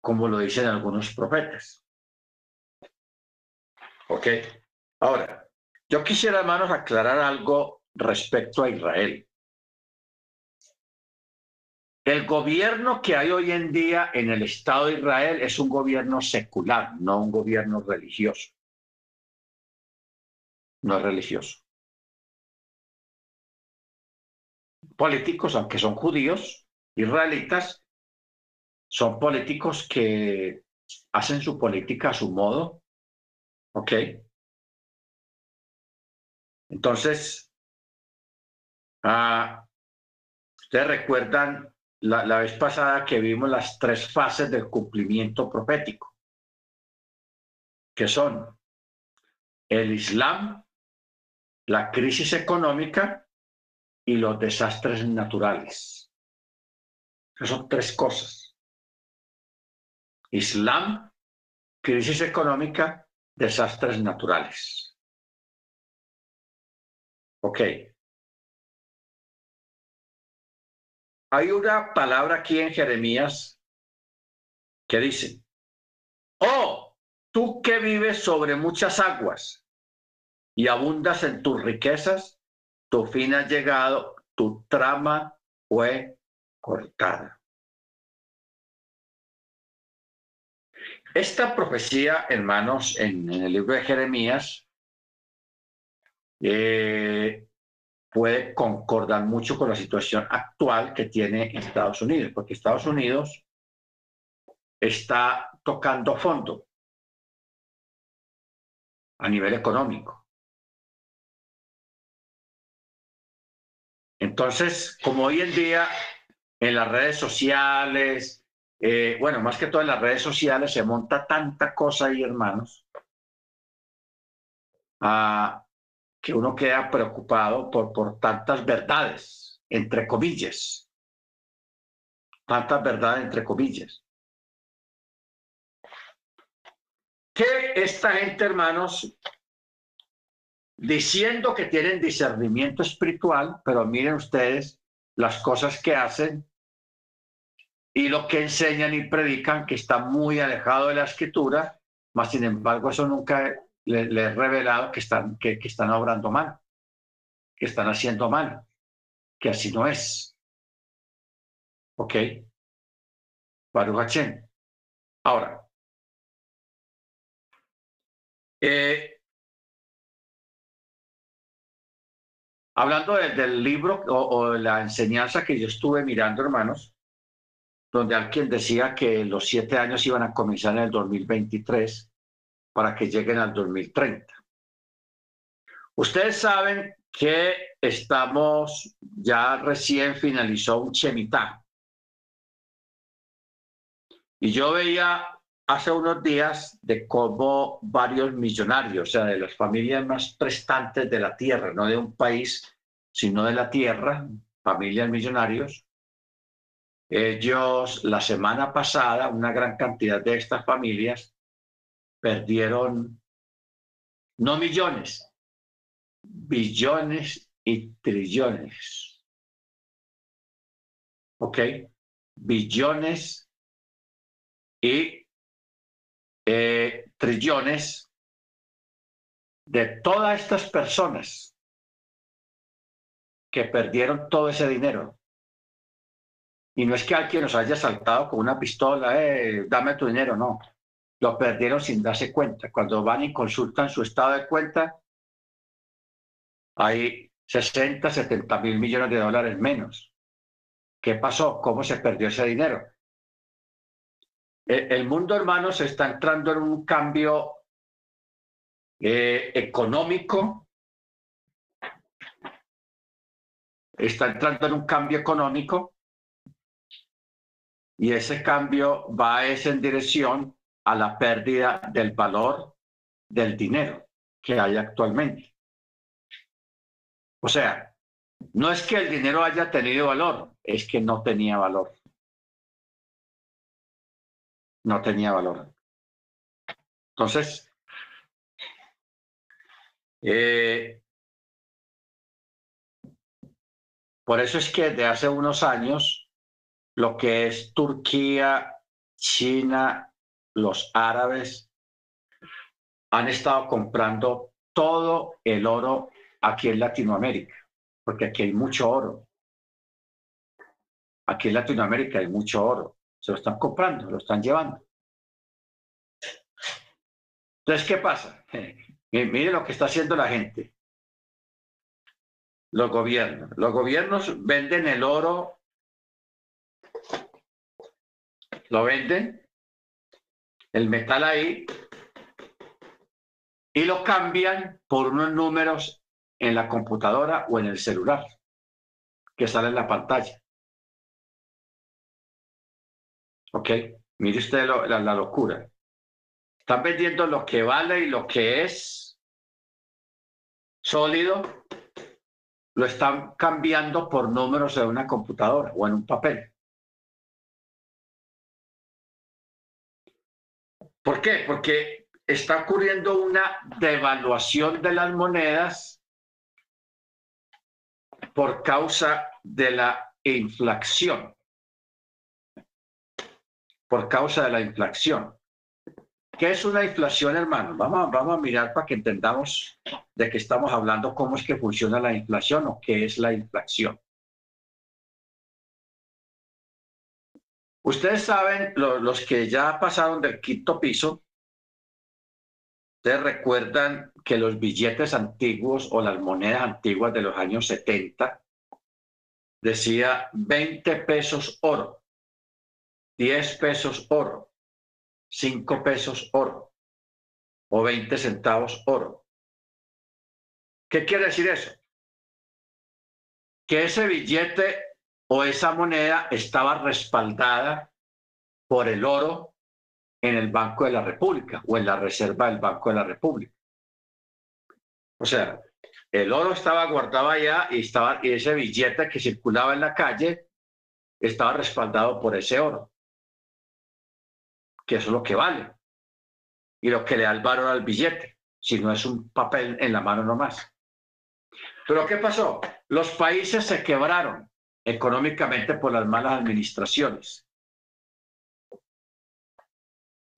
como lo dicen algunos profetas. ¿Ok? Ahora, yo quisiera, hermanos, aclarar algo respecto a Israel. El gobierno que hay hoy en día en el Estado de Israel es un gobierno secular, no un gobierno religioso. No es religioso. Políticos, aunque son judíos, israelitas, son políticos que hacen su política a su modo. ¿Ok? Entonces, ah, ustedes recuerdan la, vez pasada que vimos las tres fases del cumplimiento profético, que son el Islam, la crisis económica y los desastres naturales. son tres cosas. Islam, crisis económica, desastres naturales. Ok. Hay una palabra aquí en Jeremías que dice, oh, tú que vives sobre muchas aguas y abundas en tus riquezas, tu fin ha llegado, tu trama fue cortada. Esta profecía, hermanos, en, el libro de Jeremías, eh, puede concordar mucho con la situación actual que tiene Estados Unidos, porque Estados Unidos está tocando fondo a nivel económico. Entonces, como hoy en día en las redes sociales, eh, bueno, más que todo en las redes sociales se monta tanta cosa ahí, hermanos, que uno queda preocupado por, por tantas verdades, entre comillas. Tantas verdades, entre comillas. Que esta gente, hermanos, diciendo que tienen discernimiento espiritual, pero miren ustedes las cosas que hacen y lo que enseñan y predican que está muy alejado de la escritura, más sin embargo eso nunca le, he revelado que están, que, están obrando mal, que están haciendo mal, que así no es. ¿Ok? Baruch Ahora, eh, hablando del libro o, o de la enseñanza que yo estuve mirando, hermanos, donde alguien decía que los siete años iban a comenzar en el 2023 para que lleguen al 2030. Ustedes saben que estamos, ya recién finalizó un Chemitá. Y yo veía hace unos días de cómo varios millonarios, o sea, de las familias más prestantes de la tierra, no de un país, sino de la tierra, familias millonarios, ellos, la semana pasada, una gran cantidad de estas familias perdieron no millones, billones y trillones. ¿Ok? Billones y eh, trillones de todas estas personas que perdieron todo ese dinero. Y no es que alguien nos haya saltado con una pistola, eh, dame tu dinero, no. Lo perdieron sin darse cuenta. Cuando van y consultan su estado de cuenta, hay 60, 70 mil millones de dólares menos. ¿Qué pasó? ¿Cómo se perdió ese dinero? El, mundo, hermano, se está entrando en un cambio eh, económico. Está entrando en un cambio económico y ese cambio va es en dirección a la pérdida del valor del dinero que hay actualmente. O sea, no es que el dinero haya tenido valor, es que no tenía valor. No tenía valor. Entonces, eh, por eso es que de hace unos años lo que es Turquía, China, los árabes, han estado comprando todo el oro aquí en Latinoamérica, porque aquí hay mucho oro. Aquí en Latinoamérica hay mucho oro. Se lo están comprando, lo están llevando. Entonces, ¿qué pasa? Mire lo que está haciendo la gente. Los gobiernos. Los gobiernos venden el oro lo venden, el metal ahí, y lo cambian por unos números en la computadora o en el celular que sale en la pantalla. ¿Ok? Mire usted la, la locura. Están vendiendo lo que vale y lo que es sólido, lo están cambiando por números en una computadora o en un papel. ¿Por qué? Porque está ocurriendo una devaluación de las monedas por causa de la inflación. Por causa de la inflación. ¿Qué es una inflación, hermano? Vamos, vamos a mirar para que entendamos de qué estamos hablando, cómo es que funciona la inflación o qué es la inflación. Ustedes saben, los que ya pasaron del quinto piso, ustedes recuerdan que los billetes antiguos o las monedas antiguas de los años 70 decía 20 pesos oro, 10 pesos oro, 5 pesos oro o 20 centavos oro. ¿Qué quiere decir eso? Que ese billete o esa moneda estaba respaldada por el oro en el Banco de la República o en la reserva del Banco de la República. O sea, el oro estaba guardado allá y, estaba, y ese billete que circulaba en la calle estaba respaldado por ese oro, que es lo que vale y lo que le da el valor al billete, si no es un papel en la mano nomás. Pero ¿qué pasó? Los países se quebraron económicamente por las malas administraciones.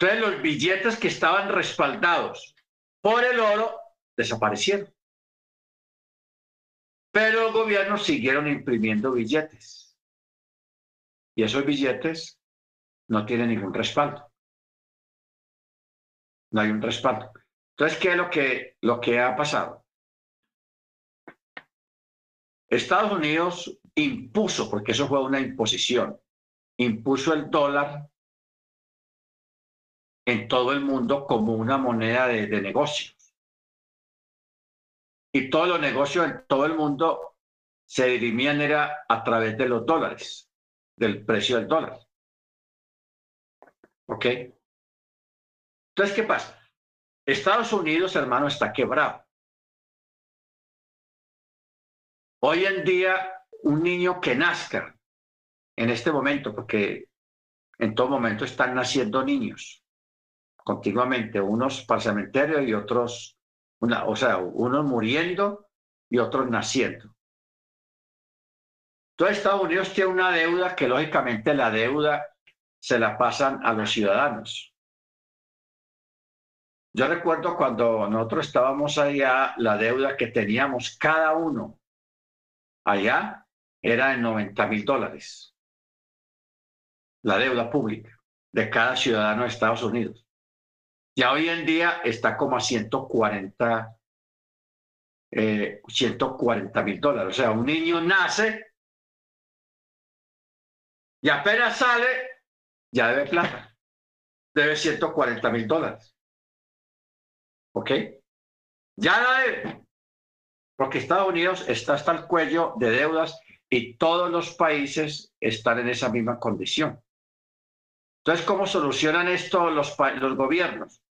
Entonces los billetes que estaban respaldados por el oro desaparecieron. Pero los gobiernos siguieron imprimiendo billetes. Y esos billetes no tienen ningún respaldo. No hay un respaldo. Entonces, ¿qué es lo que, lo que ha pasado? Estados Unidos impuso, porque eso fue una imposición, impuso el dólar en todo el mundo como una moneda de, negocios. Y todos los negocios en todo el mundo se dirimían era a través de los dólares, del precio del dólar. ¿Ok? Entonces, ¿qué pasa? Estados Unidos, hermano, está quebrado. Hoy en día, un niño que nazca en este momento, porque en todo momento están naciendo niños continuamente, unos para el cementerio y otros, una, o sea, unos muriendo y otros naciendo. Todo Estados Unidos tiene una deuda que lógicamente la deuda se la pasan a los ciudadanos. Yo recuerdo cuando nosotros estábamos allá, la deuda que teníamos cada uno Allá era de 90 mil dólares. La deuda pública de cada ciudadano de Estados Unidos. Ya hoy en día está como a 140 eh, 140 mil dólares. O sea, un niño nace y apenas sale, ya debe plata. Debe 140 mil dólares. ¿Ok? Ya la debe porque Estados Unidos está hasta el cuello de deudas y todos los países están en esa misma condición. Entonces, ¿cómo solucionan esto los, gobiernos?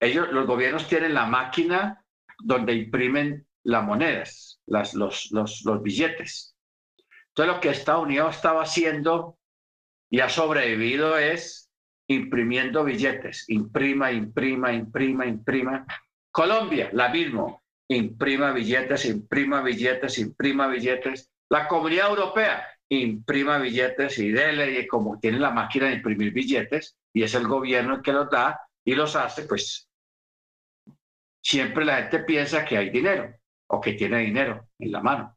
Ellos, los gobiernos tienen la máquina donde imprimen las monedas, los, los, billetes. Entonces, lo que Estados Unidos estaba haciendo y ha sobrevivido es imprimiendo billetes. Imprima, imprima, imprima, imprima. Colombia, la misma imprima billetes, imprima billetes, imprima billetes. La comunidad europea imprima billetes y dele, y como tiene la máquina de imprimir billetes y es el gobierno el que los da y los hace, pues siempre la gente piensa que hay dinero o que tiene dinero en la mano.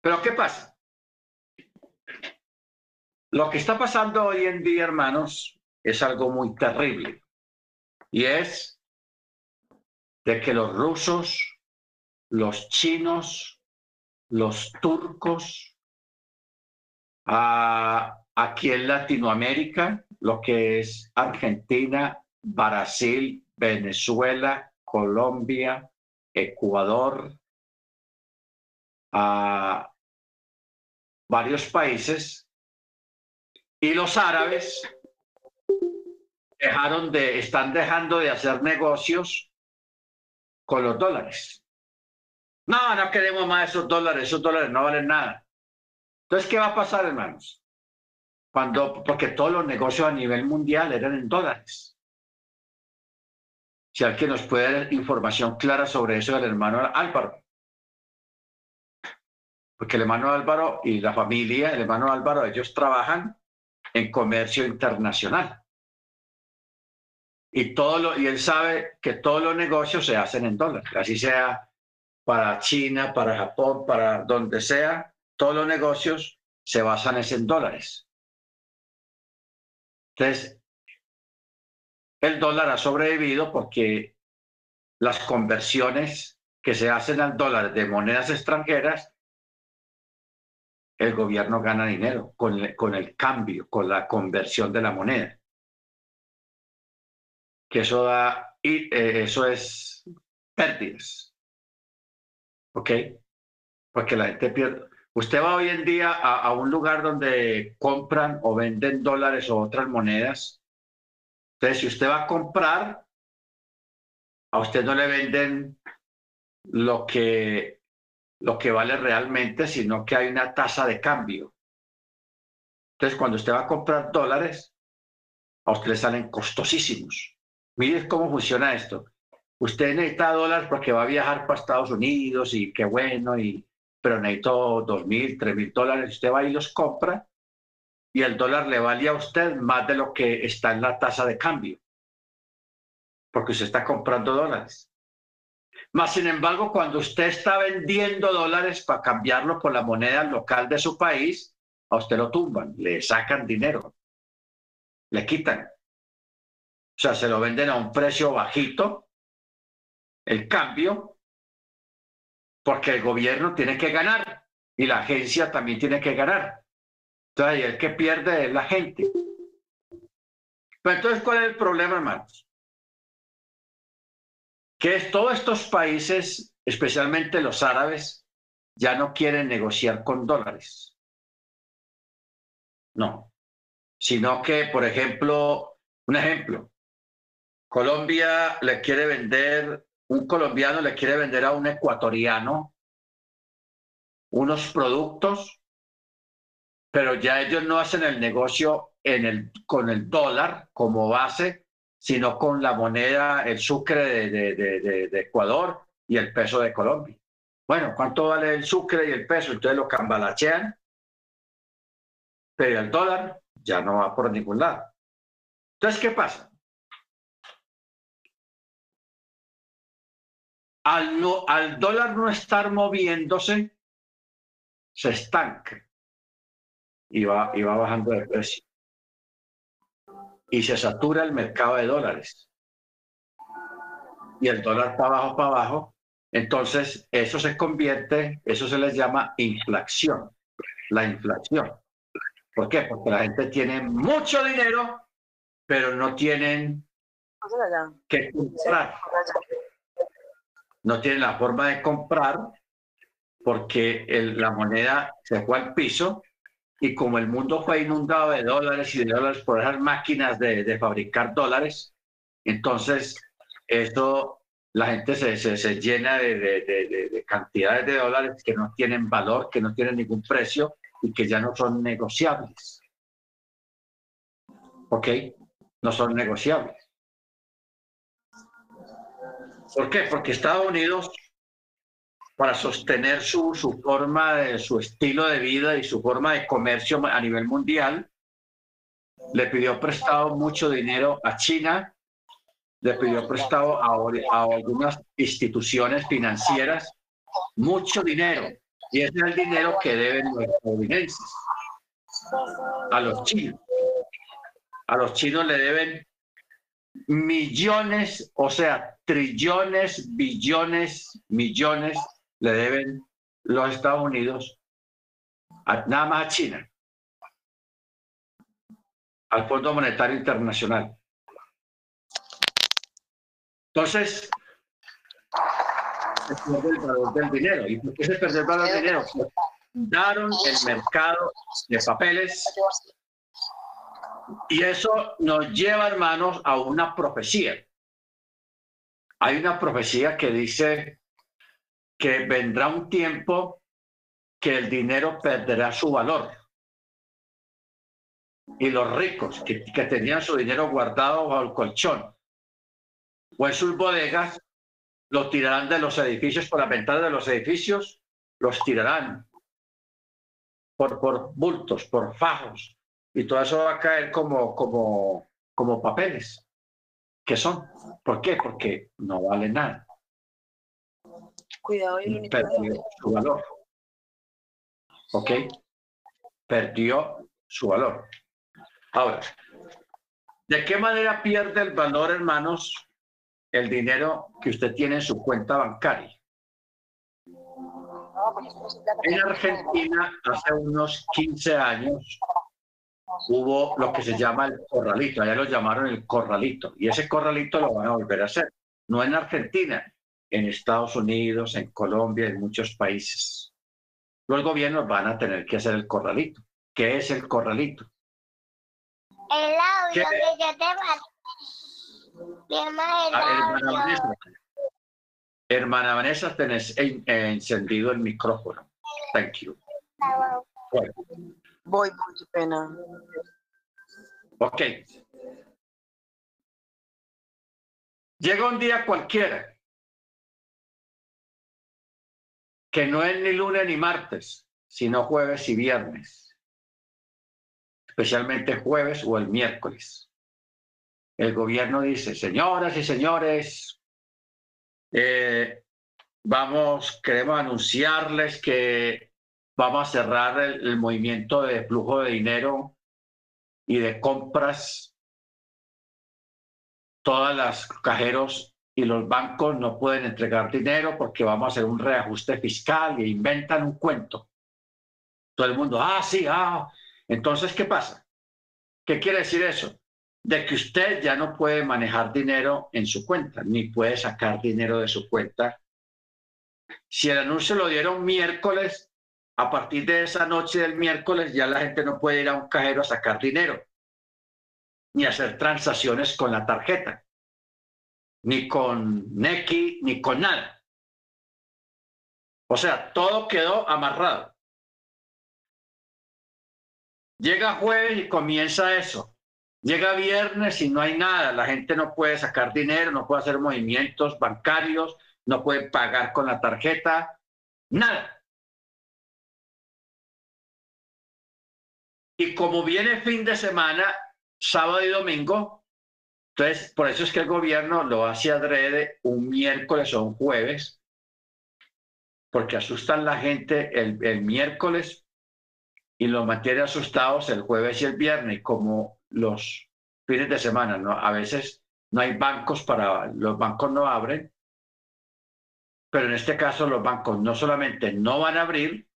Pero ¿qué pasa? Lo que está pasando hoy en día, hermanos, es algo muy terrible. Y es de que los rusos, los chinos, los turcos, aquí en Latinoamérica, lo que es Argentina, Brasil, Venezuela, Colombia, Ecuador, a varios países, y los árabes dejaron de, están dejando de hacer negocios con los dólares. No, no queremos más esos dólares, esos dólares no valen nada. Entonces, ¿qué va a pasar, hermanos? cuando, porque todos los negocios a nivel mundial eran en dólares. Si alguien nos puede dar información clara sobre eso del hermano Álvaro. Porque el hermano Álvaro y la familia, el hermano Álvaro, ellos trabajan en comercio internacional. Y, todo lo, y él sabe que todos los negocios se hacen en dólares, así sea para China, para Japón, para donde sea, todos los negocios se basan en dólares. Entonces, el dólar ha sobrevivido porque las conversiones que se hacen al dólar de monedas extranjeras, el gobierno gana dinero con, el cambio, con la conversión de la moneda. Que eso da, y eh, eso es pérdidas. ¿Ok? Porque la gente pierde. Usted va hoy en día a, un lugar donde compran o venden dólares o otras monedas. Entonces, si usted va a comprar, a usted no le venden lo que, lo que vale realmente, sino que hay una tasa de cambio. Entonces, cuando usted va a comprar dólares, a usted le salen costosísimos. Mire cómo funciona esto. Usted necesita dólares porque va a viajar para Estados Unidos y qué bueno, y pero necesito dos mil, tres mil dólares. Usted va y los compra y el dólar le vale a usted más de lo que está en la tasa de cambio, porque usted está comprando dólares. Más sin embargo, cuando usted está vendiendo dólares para cambiarlo por la moneda local de su país, a usted lo tumban, le sacan dinero, le quitan. O sea, se lo venden a un precio bajito, el cambio, porque el gobierno tiene que ganar y la agencia también tiene que ganar. Entonces, el que pierde es la gente. Pero entonces, ¿cuál es el problema, hermanos? Que es, todos estos países, especialmente los árabes, ya no quieren negociar con dólares. No. Sino que, por ejemplo, un ejemplo, Colombia le quiere vender un colombiano le quiere vender a un ecuatoriano unos productos, pero ya ellos no hacen el negocio en el, con el dólar como base, sino con la moneda, el sucre de, de, Ecuador y el peso de Colombia. Bueno, ¿cuánto vale el sucre y el peso? Entonces lo cambalachean, pero el dólar ya no va por ningún lado. Entonces, ¿qué pasa? Al, no, al dólar no estar moviéndose, se estanca y va, y va bajando de precio. Y se satura el mercado de dólares. Y el dólar para abajo, para abajo. Entonces, eso se convierte, eso se les llama inflación. La inflación. ¿Por qué? Porque la gente tiene mucho dinero, pero no tienen que comprar no tienen la forma de comprar porque la moneda se fue al piso y como el mundo fue inundado de dólares y de dólares por esas máquinas de, fabricar dólares, entonces eso la gente se, se, llena de, de, cantidades de dólares que no tienen valor, que no tienen ningún precio y que ya no son negociables. ¿Ok? No son negociables. ¿Por qué? Porque Estados Unidos, para sostener su, su forma, de, su estilo de vida y su forma de comercio a nivel mundial, le pidió prestado mucho dinero a China, le pidió prestado a, a algunas instituciones financieras mucho dinero. Y ese es el dinero que deben los estadounidenses a los chinos. A los chinos le deben millones, o sea, trillones, billones, millones le deben los Estados Unidos, nada más a China, al Fondo Monetario Internacional. Entonces, se pierde el valor del dinero. ¿Y por qué se pierde el valor del dinero? Daron el mercado de papeles y eso nos lleva, hermanos, a una profecía. Hay una profecía que dice que vendrá un tiempo que el dinero perderá su valor. y los ricos que, que tenían su dinero guardado bajo el colchón o en sus bodegas, lo tirarán de los edificios por la ventana de los edificios, los tirarán por, por bultos, por fajos, y todo eso va a caer como, como, como papeles. ¿Qué son? ¿Por qué? Porque no vale nada. Cuidado, Perdió su valor. ¿Ok? Perdió su valor. Ahora, ¿de qué manera pierde el valor, hermanos, el dinero que usted tiene en su cuenta bancaria? En Argentina, hace unos 15 años, hubo lo que se llama el corralito, allá lo llamaron el corralito, y ese corralito lo van a volver a hacer, no en Argentina, en Estados Unidos, en Colombia, en muchos países. Los gobiernos van a tener que hacer el corralito. ¿Qué es el corralito? El audio que yo te ah, hermana, Vanessa, hermana Vanessa, tenés encendido el micrófono. Thank you. Voy, qué pena. Ok. Llega un día cualquiera, que no es ni lunes ni martes, sino jueves y viernes, especialmente jueves o el miércoles. El gobierno dice, señoras y señores, eh, vamos, queremos anunciarles que vamos a cerrar el, movimiento de flujo de dinero y de compras. Todas las cajeros y los bancos no pueden entregar dinero porque vamos a hacer un reajuste fiscal e inventan un cuento. Todo el mundo, ah, sí, ah. Entonces, ¿qué pasa? ¿Qué quiere decir eso? De que usted ya no puede manejar dinero en su cuenta, ni puede sacar dinero de su cuenta. Si el anuncio lo dieron miércoles, a partir de esa noche del miércoles ya la gente no puede ir a un cajero a sacar dinero, ni hacer transacciones con la tarjeta, ni con Neki, ni con nada. O sea, todo quedó amarrado. Llega jueves y comienza eso. Llega viernes y no hay nada. La gente no puede sacar dinero, no puede hacer movimientos bancarios, no puede pagar con la tarjeta, nada. Y como viene fin de semana, sábado y domingo, entonces por eso es que el gobierno lo hace adrede un miércoles o un jueves, porque asustan la gente el, el miércoles y los mantiene asustados el jueves y el viernes, como los fines de semana, ¿no? A veces no hay bancos para, los bancos no abren, pero en este caso los bancos no solamente no van a abrir,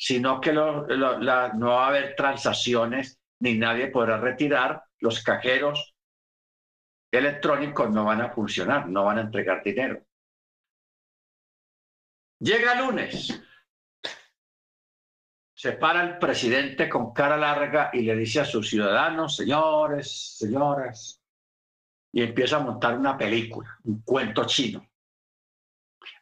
sino que no va a haber transacciones ni nadie podrá retirar, los cajeros electrónicos no van a funcionar, no van a entregar dinero. Llega lunes, se para el presidente con cara larga y le dice a sus ciudadanos, señores, señoras, y empieza a montar una película, un cuento chino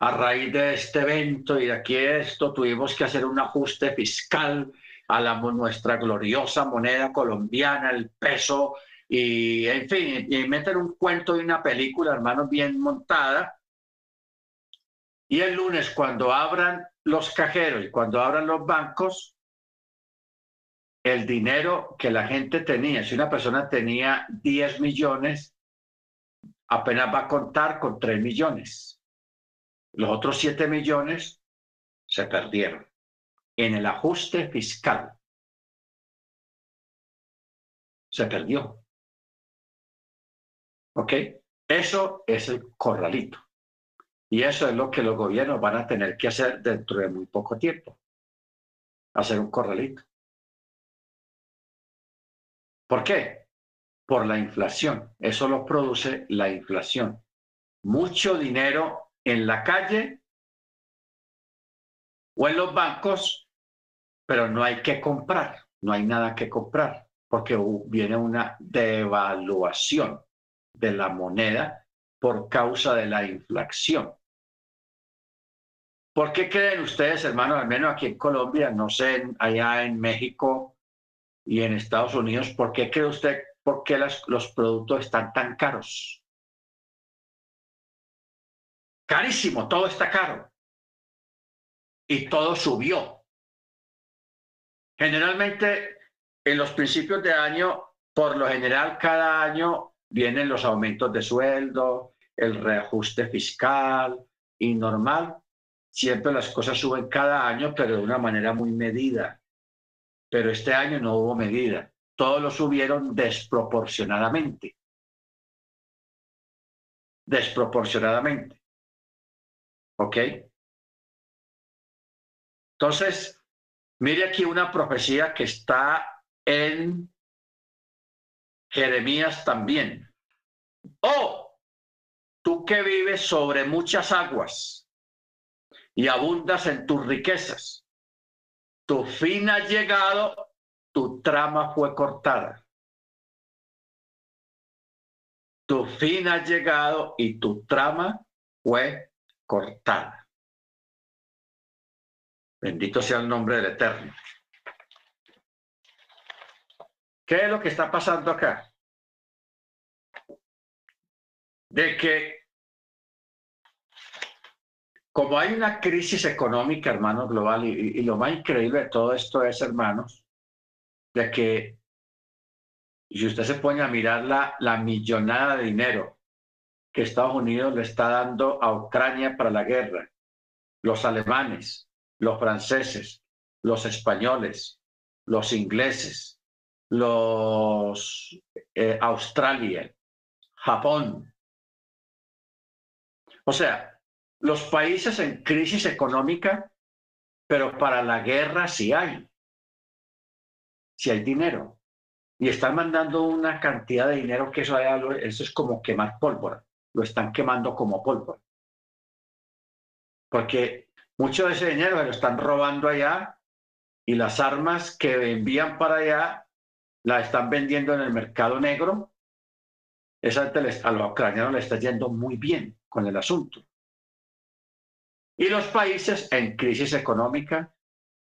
a raíz de este evento y de aquí esto, tuvimos que hacer un ajuste fiscal a la, nuestra gloriosa moneda colombiana, el peso, y en fin, y meter un cuento y una película, hermanos, bien montada. Y el lunes, cuando abran los cajeros y cuando abran los bancos, el dinero que la gente tenía, si una persona tenía 10 millones, apenas va a contar con 3 millones. Los otros 7 millones se perdieron en el ajuste fiscal. Se perdió. ¿Ok? Eso es el corralito. Y eso es lo que los gobiernos van a tener que hacer dentro de muy poco tiempo. Hacer un corralito. ¿Por qué? Por la inflación. Eso lo produce la inflación. Mucho dinero en la calle o en los bancos, pero no hay que comprar, no hay nada que comprar, porque viene una devaluación de la moneda por causa de la inflación. ¿Por qué creen ustedes, hermanos, al menos aquí en Colombia, no sé, allá en México y en Estados Unidos, ¿por qué cree usted por qué los productos están tan caros? Carísimo, todo está caro. Y todo subió. Generalmente, en los principios de año, por lo general, cada año vienen los aumentos de sueldo, el reajuste fiscal y normal. Siempre las cosas suben cada año, pero de una manera muy medida. Pero este año no hubo medida. Todos lo subieron desproporcionadamente. Desproporcionadamente. ¿Ok? Entonces, mire aquí una profecía que está en Jeremías también. Oh, tú que vives sobre muchas aguas y abundas en tus riquezas, tu fin ha llegado, tu trama fue cortada. Tu fin ha llegado y tu trama fue cortada. Bendito sea el nombre del Eterno. ¿Qué es lo que está pasando acá? De que como hay una crisis económica, hermanos, global, y, lo más increíble de todo esto es, hermanos, de que si usted se pone a mirar la, la millonada de dinero que Estados Unidos le está dando a Ucrania para la guerra, los alemanes, los franceses, los españoles, los ingleses, los eh, Australia, Japón. O sea, los países en crisis económica, pero para la guerra sí hay. Sí hay dinero. Y están mandando una cantidad de dinero que eso, eso es como quemar pólvora. Lo están quemando como pólvora. Porque mucho de ese dinero lo están robando allá y las armas que envían para allá las están vendiendo en el mercado negro. Esa a los ucranianos le está yendo muy bien con el asunto. Y los países en crisis económica,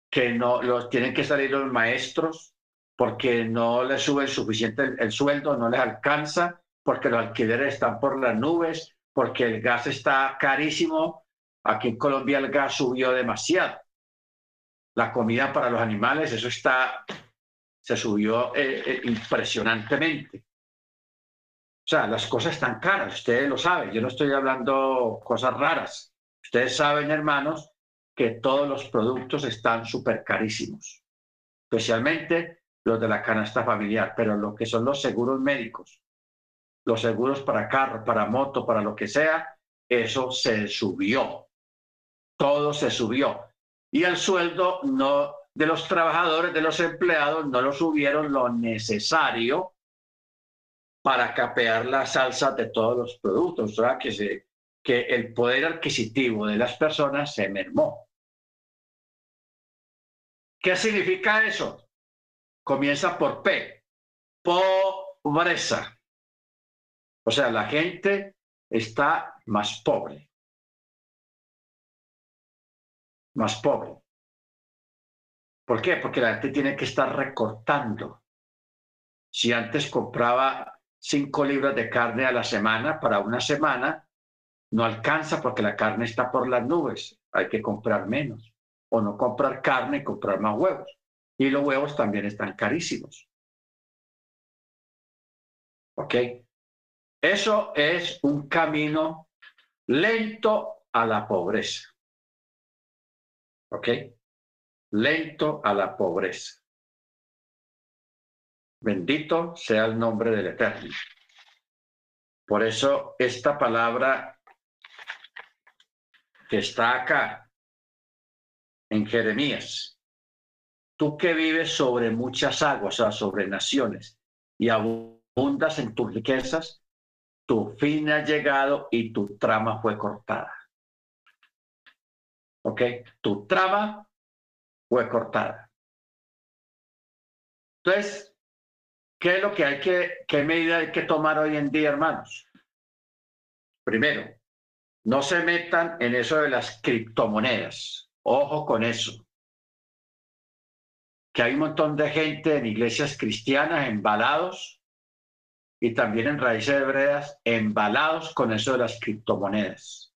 que no los tienen que salir los maestros porque no les sube suficiente el, sueldo, no les alcanza, porque los alquileres están por las nubes, porque el gas está carísimo. Aquí en Colombia el gas subió demasiado. La comida para los animales, eso está, se subió eh, eh, impresionantemente. O sea, las cosas están caras, ustedes lo saben, yo no estoy hablando cosas raras. Ustedes saben, hermanos, que todos los productos están súper carísimos, especialmente los de la canasta familiar, pero lo que son los seguros médicos, los seguros para carro, para moto, para lo que sea, eso se subió. Todo se subió. Y el sueldo no de los trabajadores, de los empleados, no lo subieron lo necesario para capear la salsa de todos los productos, sea, que que el poder adquisitivo de las personas se mermó. ¿Qué significa eso? Comienza por P, pobreza. O sea, la gente está más pobre. Más pobre. ¿Por qué? Porque la gente tiene que estar recortando. Si antes compraba cinco libras de carne a la semana para una semana, no alcanza porque la carne está por las nubes, hay que comprar menos. O no comprar carne y comprar más huevos. Y los huevos también están carísimos. ¿Ok? Eso es un camino lento a la pobreza. ¿Ok? Lento a la pobreza. Bendito sea el nombre del Eterno. Por eso esta palabra que está acá, en Jeremías. Tú que vives sobre muchas aguas, o sea, sobre naciones, y abundas en tus riquezas, tu fin ha llegado y tu trama fue cortada. ¿Ok? Tu trama fue cortada. Entonces, ¿qué es lo que hay que, qué medida hay que tomar hoy en día, hermanos? Primero, no se metan en eso de las criptomonedas. Ojo con eso. que hay un montón de gente en iglesias cristianas embalados y también en raíces hebreas embalados con eso de las criptomonedas.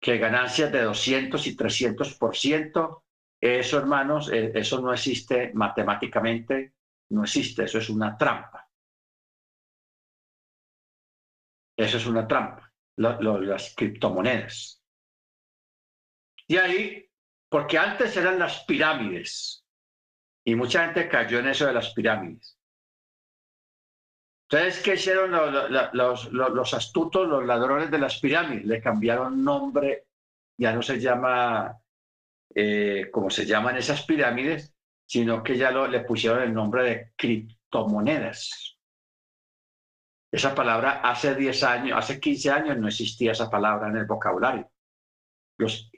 Que ganancias de 200 y 300 por ciento, eso hermanos, eh, eso no existe matemáticamente, no existe, eso es una trampa. Eso es una trampa, las criptomonedas. Y ahí porque antes eran las pirámides y mucha gente cayó en eso de las pirámides. Entonces, ¿qué hicieron los, astutos, los ladrones de las pirámides? Le cambiaron nombre, ya no se llama eh, como se llaman esas pirámides, sino que ya le pusieron el nombre de criptomonedas. Esa palabra hace 10 años, hace 15 años no existía esa palabra en el vocabulario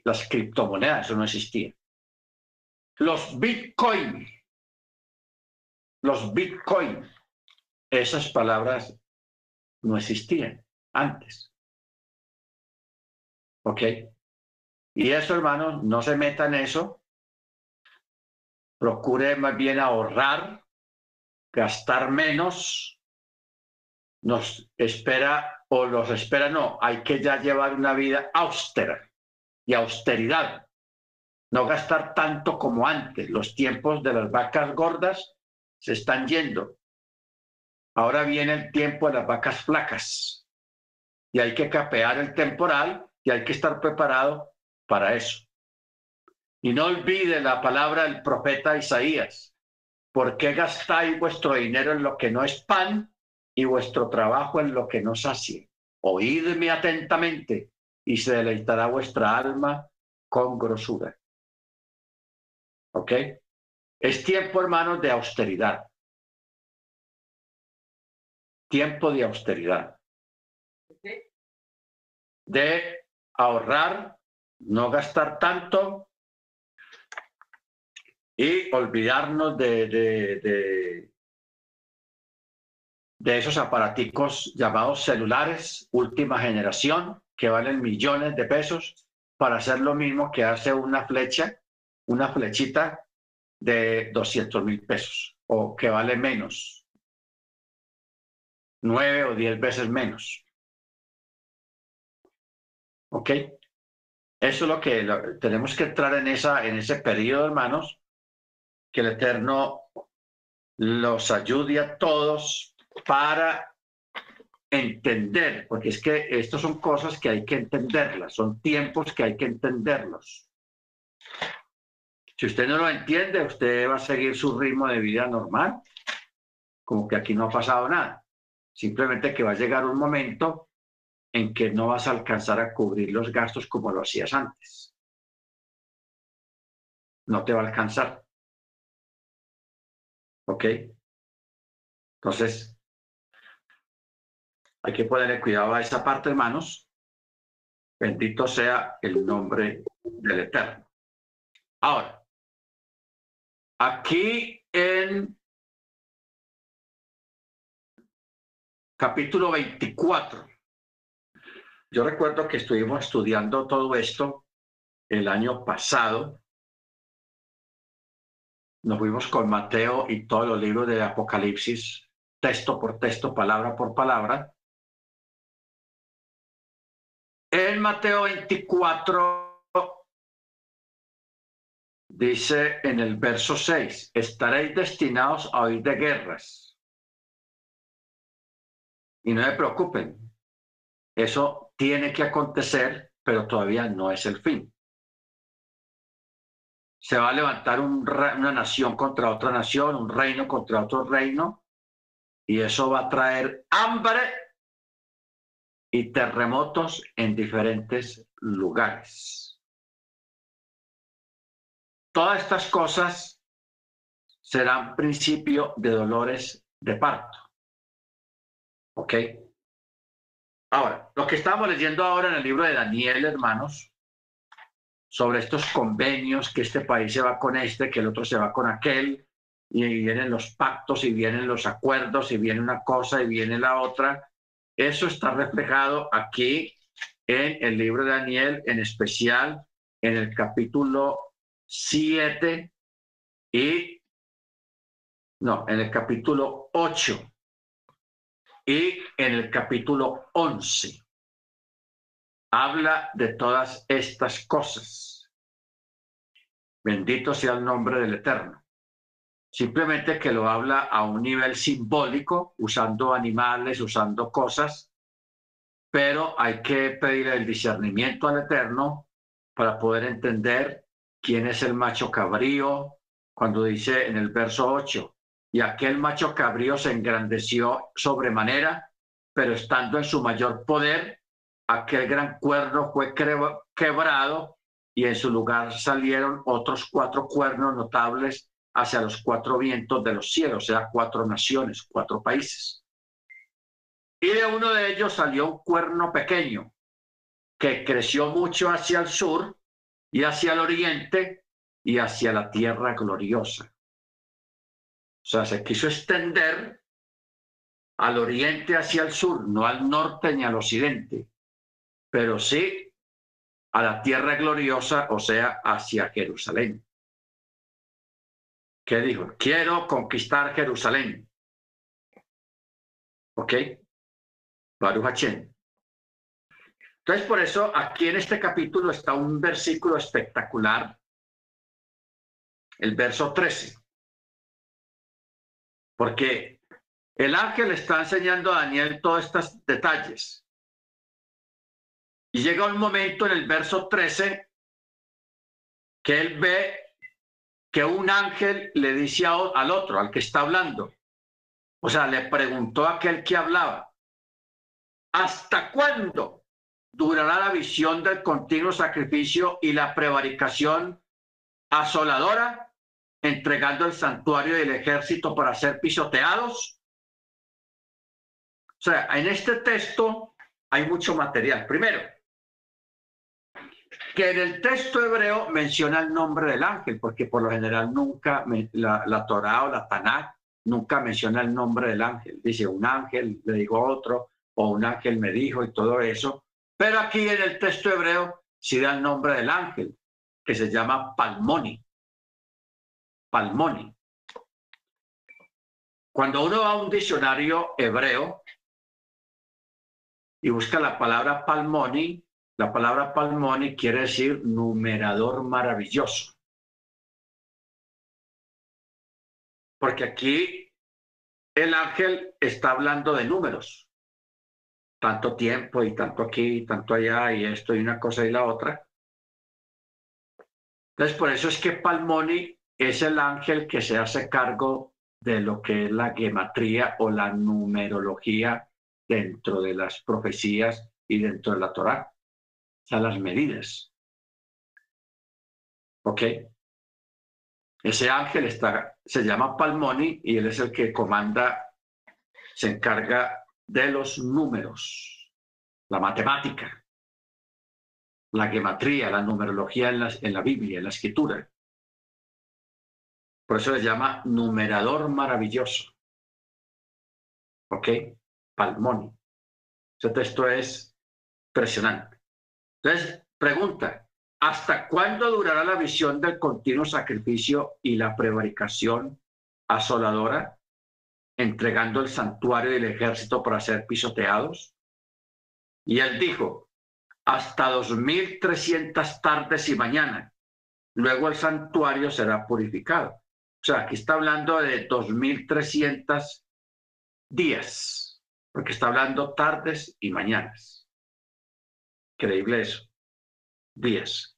las criptomonedas, eso no existía. Los bitcoin, los bitcoin, esas palabras no existían antes. ¿Ok? Y eso, hermanos, no se meta en eso. Procure más bien ahorrar, gastar menos. Nos espera, o los espera, no, hay que ya llevar una vida austera y austeridad. No gastar tanto como antes. Los tiempos de las vacas gordas se están yendo. Ahora viene el tiempo de las vacas flacas. Y hay que capear el temporal y hay que estar preparado para eso. Y no olvide la palabra del profeta Isaías. ¿Por qué gastáis vuestro dinero en lo que no es pan y vuestro trabajo en lo que no sacie? Oídme atentamente y se deleitará vuestra alma con grosura. ¿Ok? Es tiempo, hermanos, de austeridad. Tiempo de austeridad. De ahorrar, no gastar tanto y olvidarnos de, de, de, esos aparaticos llamados celulares última generación que valen millones de pesos para hacer lo mismo que hace una flecha, una flechita de 200 mil pesos o que vale menos, nueve o diez veces menos. ¿Ok? Eso es lo que tenemos que entrar en, esa, en ese periodo, hermanos, que el Eterno los ayude a todos para entender, porque es que estas son cosas que hay que entenderlas, son tiempos que hay que entenderlos. Si usted no lo entiende, usted va a seguir su ritmo de vida normal, como que aquí no ha pasado nada. Simplemente que va a llegar un momento en que no vas a alcanzar a cubrir los gastos como lo hacías antes. No te va a alcanzar. ¿Ok? Entonces, hay que ponerle cuidado a esa parte, hermanos. Bendito sea el nombre del Eterno. Ahora, aquí en capítulo 24, yo recuerdo que estuvimos estudiando todo esto el año pasado. Nos fuimos con Mateo y todos los libros de Apocalipsis, texto por texto, palabra por palabra. En Mateo 24 dice en el verso 6, estaréis destinados a oír de guerras. Y no se preocupen, eso tiene que acontecer, pero todavía no es el fin. Se va a levantar una nación contra otra nación, un reino contra otro reino, y eso va a traer hambre y terremotos en diferentes lugares. Todas estas cosas serán principio de dolores de parto. ¿Ok? Ahora, lo que estamos leyendo ahora en el libro de Daniel, hermanos, sobre estos convenios, que este país se va con este, que el otro se va con aquel, y vienen los pactos, y vienen los acuerdos, y viene una cosa, y viene la otra, eso está reflejado aquí en el libro de Daniel, en especial en el capítulo 7 y, no, en el capítulo 8 y en el capítulo 11. Habla de todas estas cosas. Bendito sea el nombre del Eterno. Simplemente que lo habla a un nivel simbólico, usando animales, usando cosas, pero hay que pedir el discernimiento al Eterno para poder entender quién es el macho cabrío, cuando dice en el verso 8, y aquel macho cabrío se engrandeció sobremanera, pero estando en su mayor poder, aquel gran cuerno fue quebrado y en su lugar salieron otros cuatro cuernos notables hacia los cuatro vientos de los cielos, o sea, cuatro naciones, cuatro países. Y de uno de ellos salió un cuerno pequeño que creció mucho hacia el sur y hacia el oriente y hacia la tierra gloriosa. O sea, se quiso extender al oriente hacia el sur, no al norte ni al occidente, pero sí a la tierra gloriosa, o sea, hacia Jerusalén. ¿Qué dijo? Quiero conquistar Jerusalén. ¿Ok? Baruch Hachem. Entonces, por eso aquí en este capítulo está un versículo espectacular, el verso 13. Porque el ángel está enseñando a Daniel todos estos detalles. Y llega un momento en el verso 13 que él ve que un ángel le dice al otro, al que está hablando. O sea, le preguntó a aquel que hablaba, ¿hasta cuándo durará la visión del continuo sacrificio y la prevaricación asoladora, entregando el santuario y el ejército para ser pisoteados. O sea, en este texto hay mucho material. Primero, que en el texto hebreo menciona el nombre del ángel, porque por lo general nunca la, la Torah o la Tanakh nunca menciona el nombre del ángel. Dice un ángel, le digo otro, o un ángel me dijo y todo eso. Pero aquí en el texto hebreo sí da el nombre del ángel, que se llama Palmoni. Palmoni. Cuando uno va a un diccionario hebreo y busca la palabra Palmoni, la palabra Palmoni quiere decir numerador maravilloso. Porque aquí el ángel está hablando de números tanto tiempo y tanto aquí y tanto allá y esto y una cosa y la otra. Entonces, por eso es que Palmoni es el ángel que se hace cargo de lo que es la gematría o la numerología dentro de las profecías y dentro de la Torá. O sea, las medidas. ¿Ok? Ese ángel está, se llama Palmoni y él es el que comanda, se encarga de los números, la matemática, la gematría, la numerología en la, en la Biblia, en la escritura. Por eso se llama numerador maravilloso. ¿Ok? Palmoni. Ese texto es impresionante. Entonces, pregunta, ¿hasta cuándo durará la visión del continuo sacrificio y la prevaricación asoladora? Entregando el santuario del ejército para ser pisoteados? Y él dijo, hasta dos mil trescientas tardes y mañana. Luego el santuario será purificado. O sea, aquí está hablando de dos mil trescientas días, porque está hablando tardes y mañanas. Increíble eso. Días.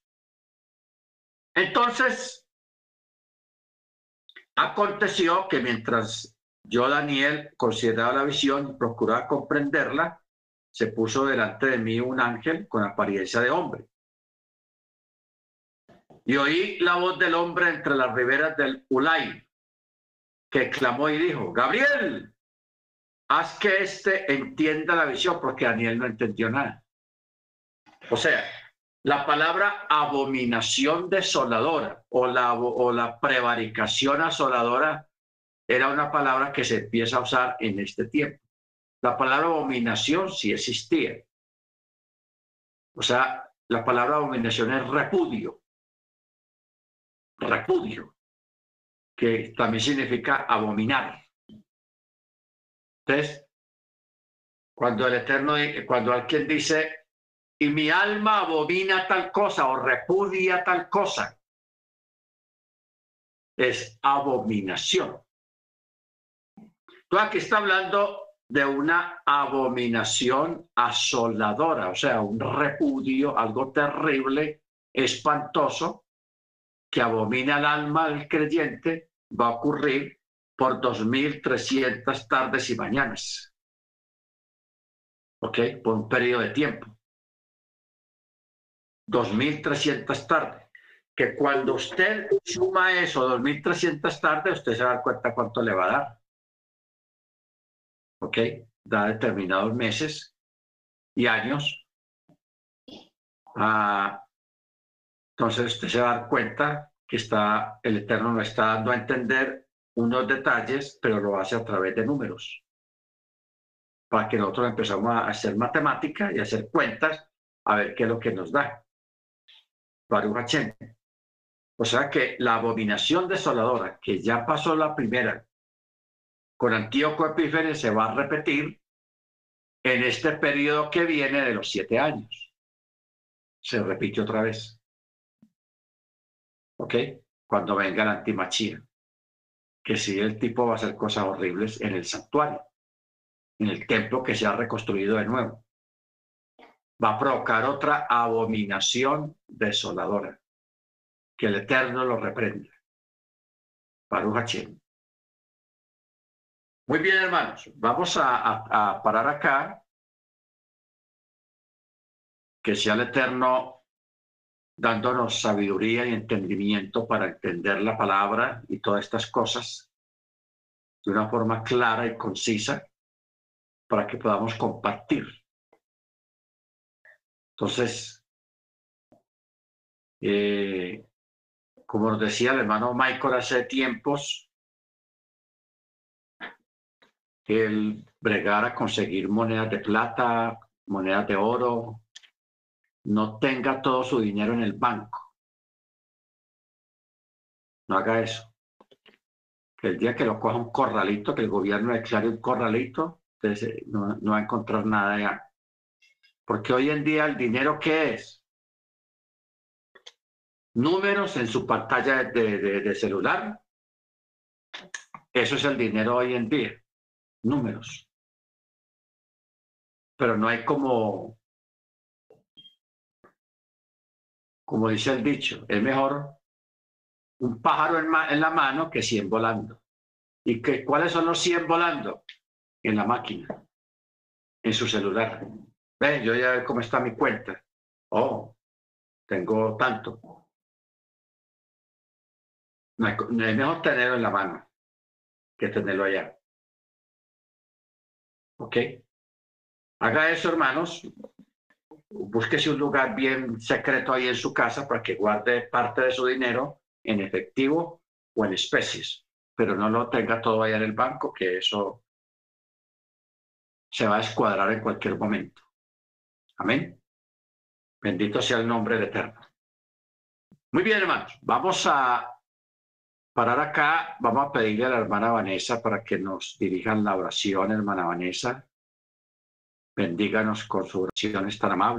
Entonces, aconteció que mientras yo, Daniel, consideraba la visión y procuraba comprenderla. Se puso delante de mí un ángel con apariencia de hombre. Y oí la voz del hombre entre las riberas del Ulay, que clamó y dijo, Gabriel, haz que éste entienda la visión, porque Daniel no entendió nada. O sea, la palabra abominación desoladora o la, o la prevaricación asoladora era una palabra que se empieza a usar en este tiempo. La palabra abominación sí existía. O sea, la palabra abominación es repudio. repudio, que también significa abominar. Entonces, cuando el Eterno, cuando alguien dice, y mi alma abomina tal cosa o repudia tal cosa, es abominación. Aquí está hablando de una abominación asoladora, o sea, un repudio, algo terrible, espantoso, que abomina el alma del creyente, va a ocurrir por 2.300 tardes y mañanas. ¿Ok? Por un periodo de tiempo. 2.300 tardes. Que cuando usted suma eso, 2.300 tardes, usted se va a dar cuenta cuánto le va a dar. ¿Ok? Da determinados meses y años. Ah, entonces usted se va a dar cuenta que está, el Eterno no está dando a entender unos detalles, pero lo hace a través de números. Para que nosotros empezamos a hacer matemática y a hacer cuentas, a ver qué es lo que nos da. Baruch O sea que la abominación desoladora, que ya pasó la primera con Antíoco Epíferes, se va a repetir en este periodo que viene de los siete años. Se repite otra vez. ¿Ok? Cuando venga la antimachía que si el tipo va a hacer cosas horribles en el santuario, en el templo que se ha reconstruido de nuevo. Va a provocar otra abominación desoladora. Que el Eterno lo reprenda. Baruch Muy bien, hermanos. Vamos a, parar acá. Que sea el Eterno dándonos sabiduría y entendimiento para entender la palabra y todas estas cosas de una forma clara y concisa para que podamos compartir. Entonces, eh, como nos decía el hermano Michael hace tiempos, el bregar a conseguir monedas de plata, monedas de oro, no tenga todo su dinero en el banco. No haga eso. Que el día que lo coja un corralito, que el gobierno declare un corralito, entonces no, va a encontrar nada ya. Porque hoy en día el dinero, ¿qué es? Números en su pantalla de, de celular. Eso es el dinero hoy en día. Números. Pero no hay como como dice el dicho, es mejor un pájaro en, la mano que 100 volando. ¿Y que, cuáles son los 100 volando? En la máquina, en su celular. Ven, yo ya veo cómo está mi cuenta. Oh, tengo tanto. No es mejor tenerlo en la mano que tenerlo allá. ¿Ok? Haga eso, hermanos búsquese un lugar bien secreto ahí en su casa para que guarde parte de su dinero en efectivo o en especies, pero no lo tenga todo ahí en el banco, que eso se va a escuadrar en cualquier momento. Amén. Bendito sea el nombre de Eterno. Muy bien, hermanos, vamos a parar acá. Vamos a pedirle a la hermana Vanessa para que nos dirijan la oración, hermana Vanessa. Bendíganos con su oración tan amable.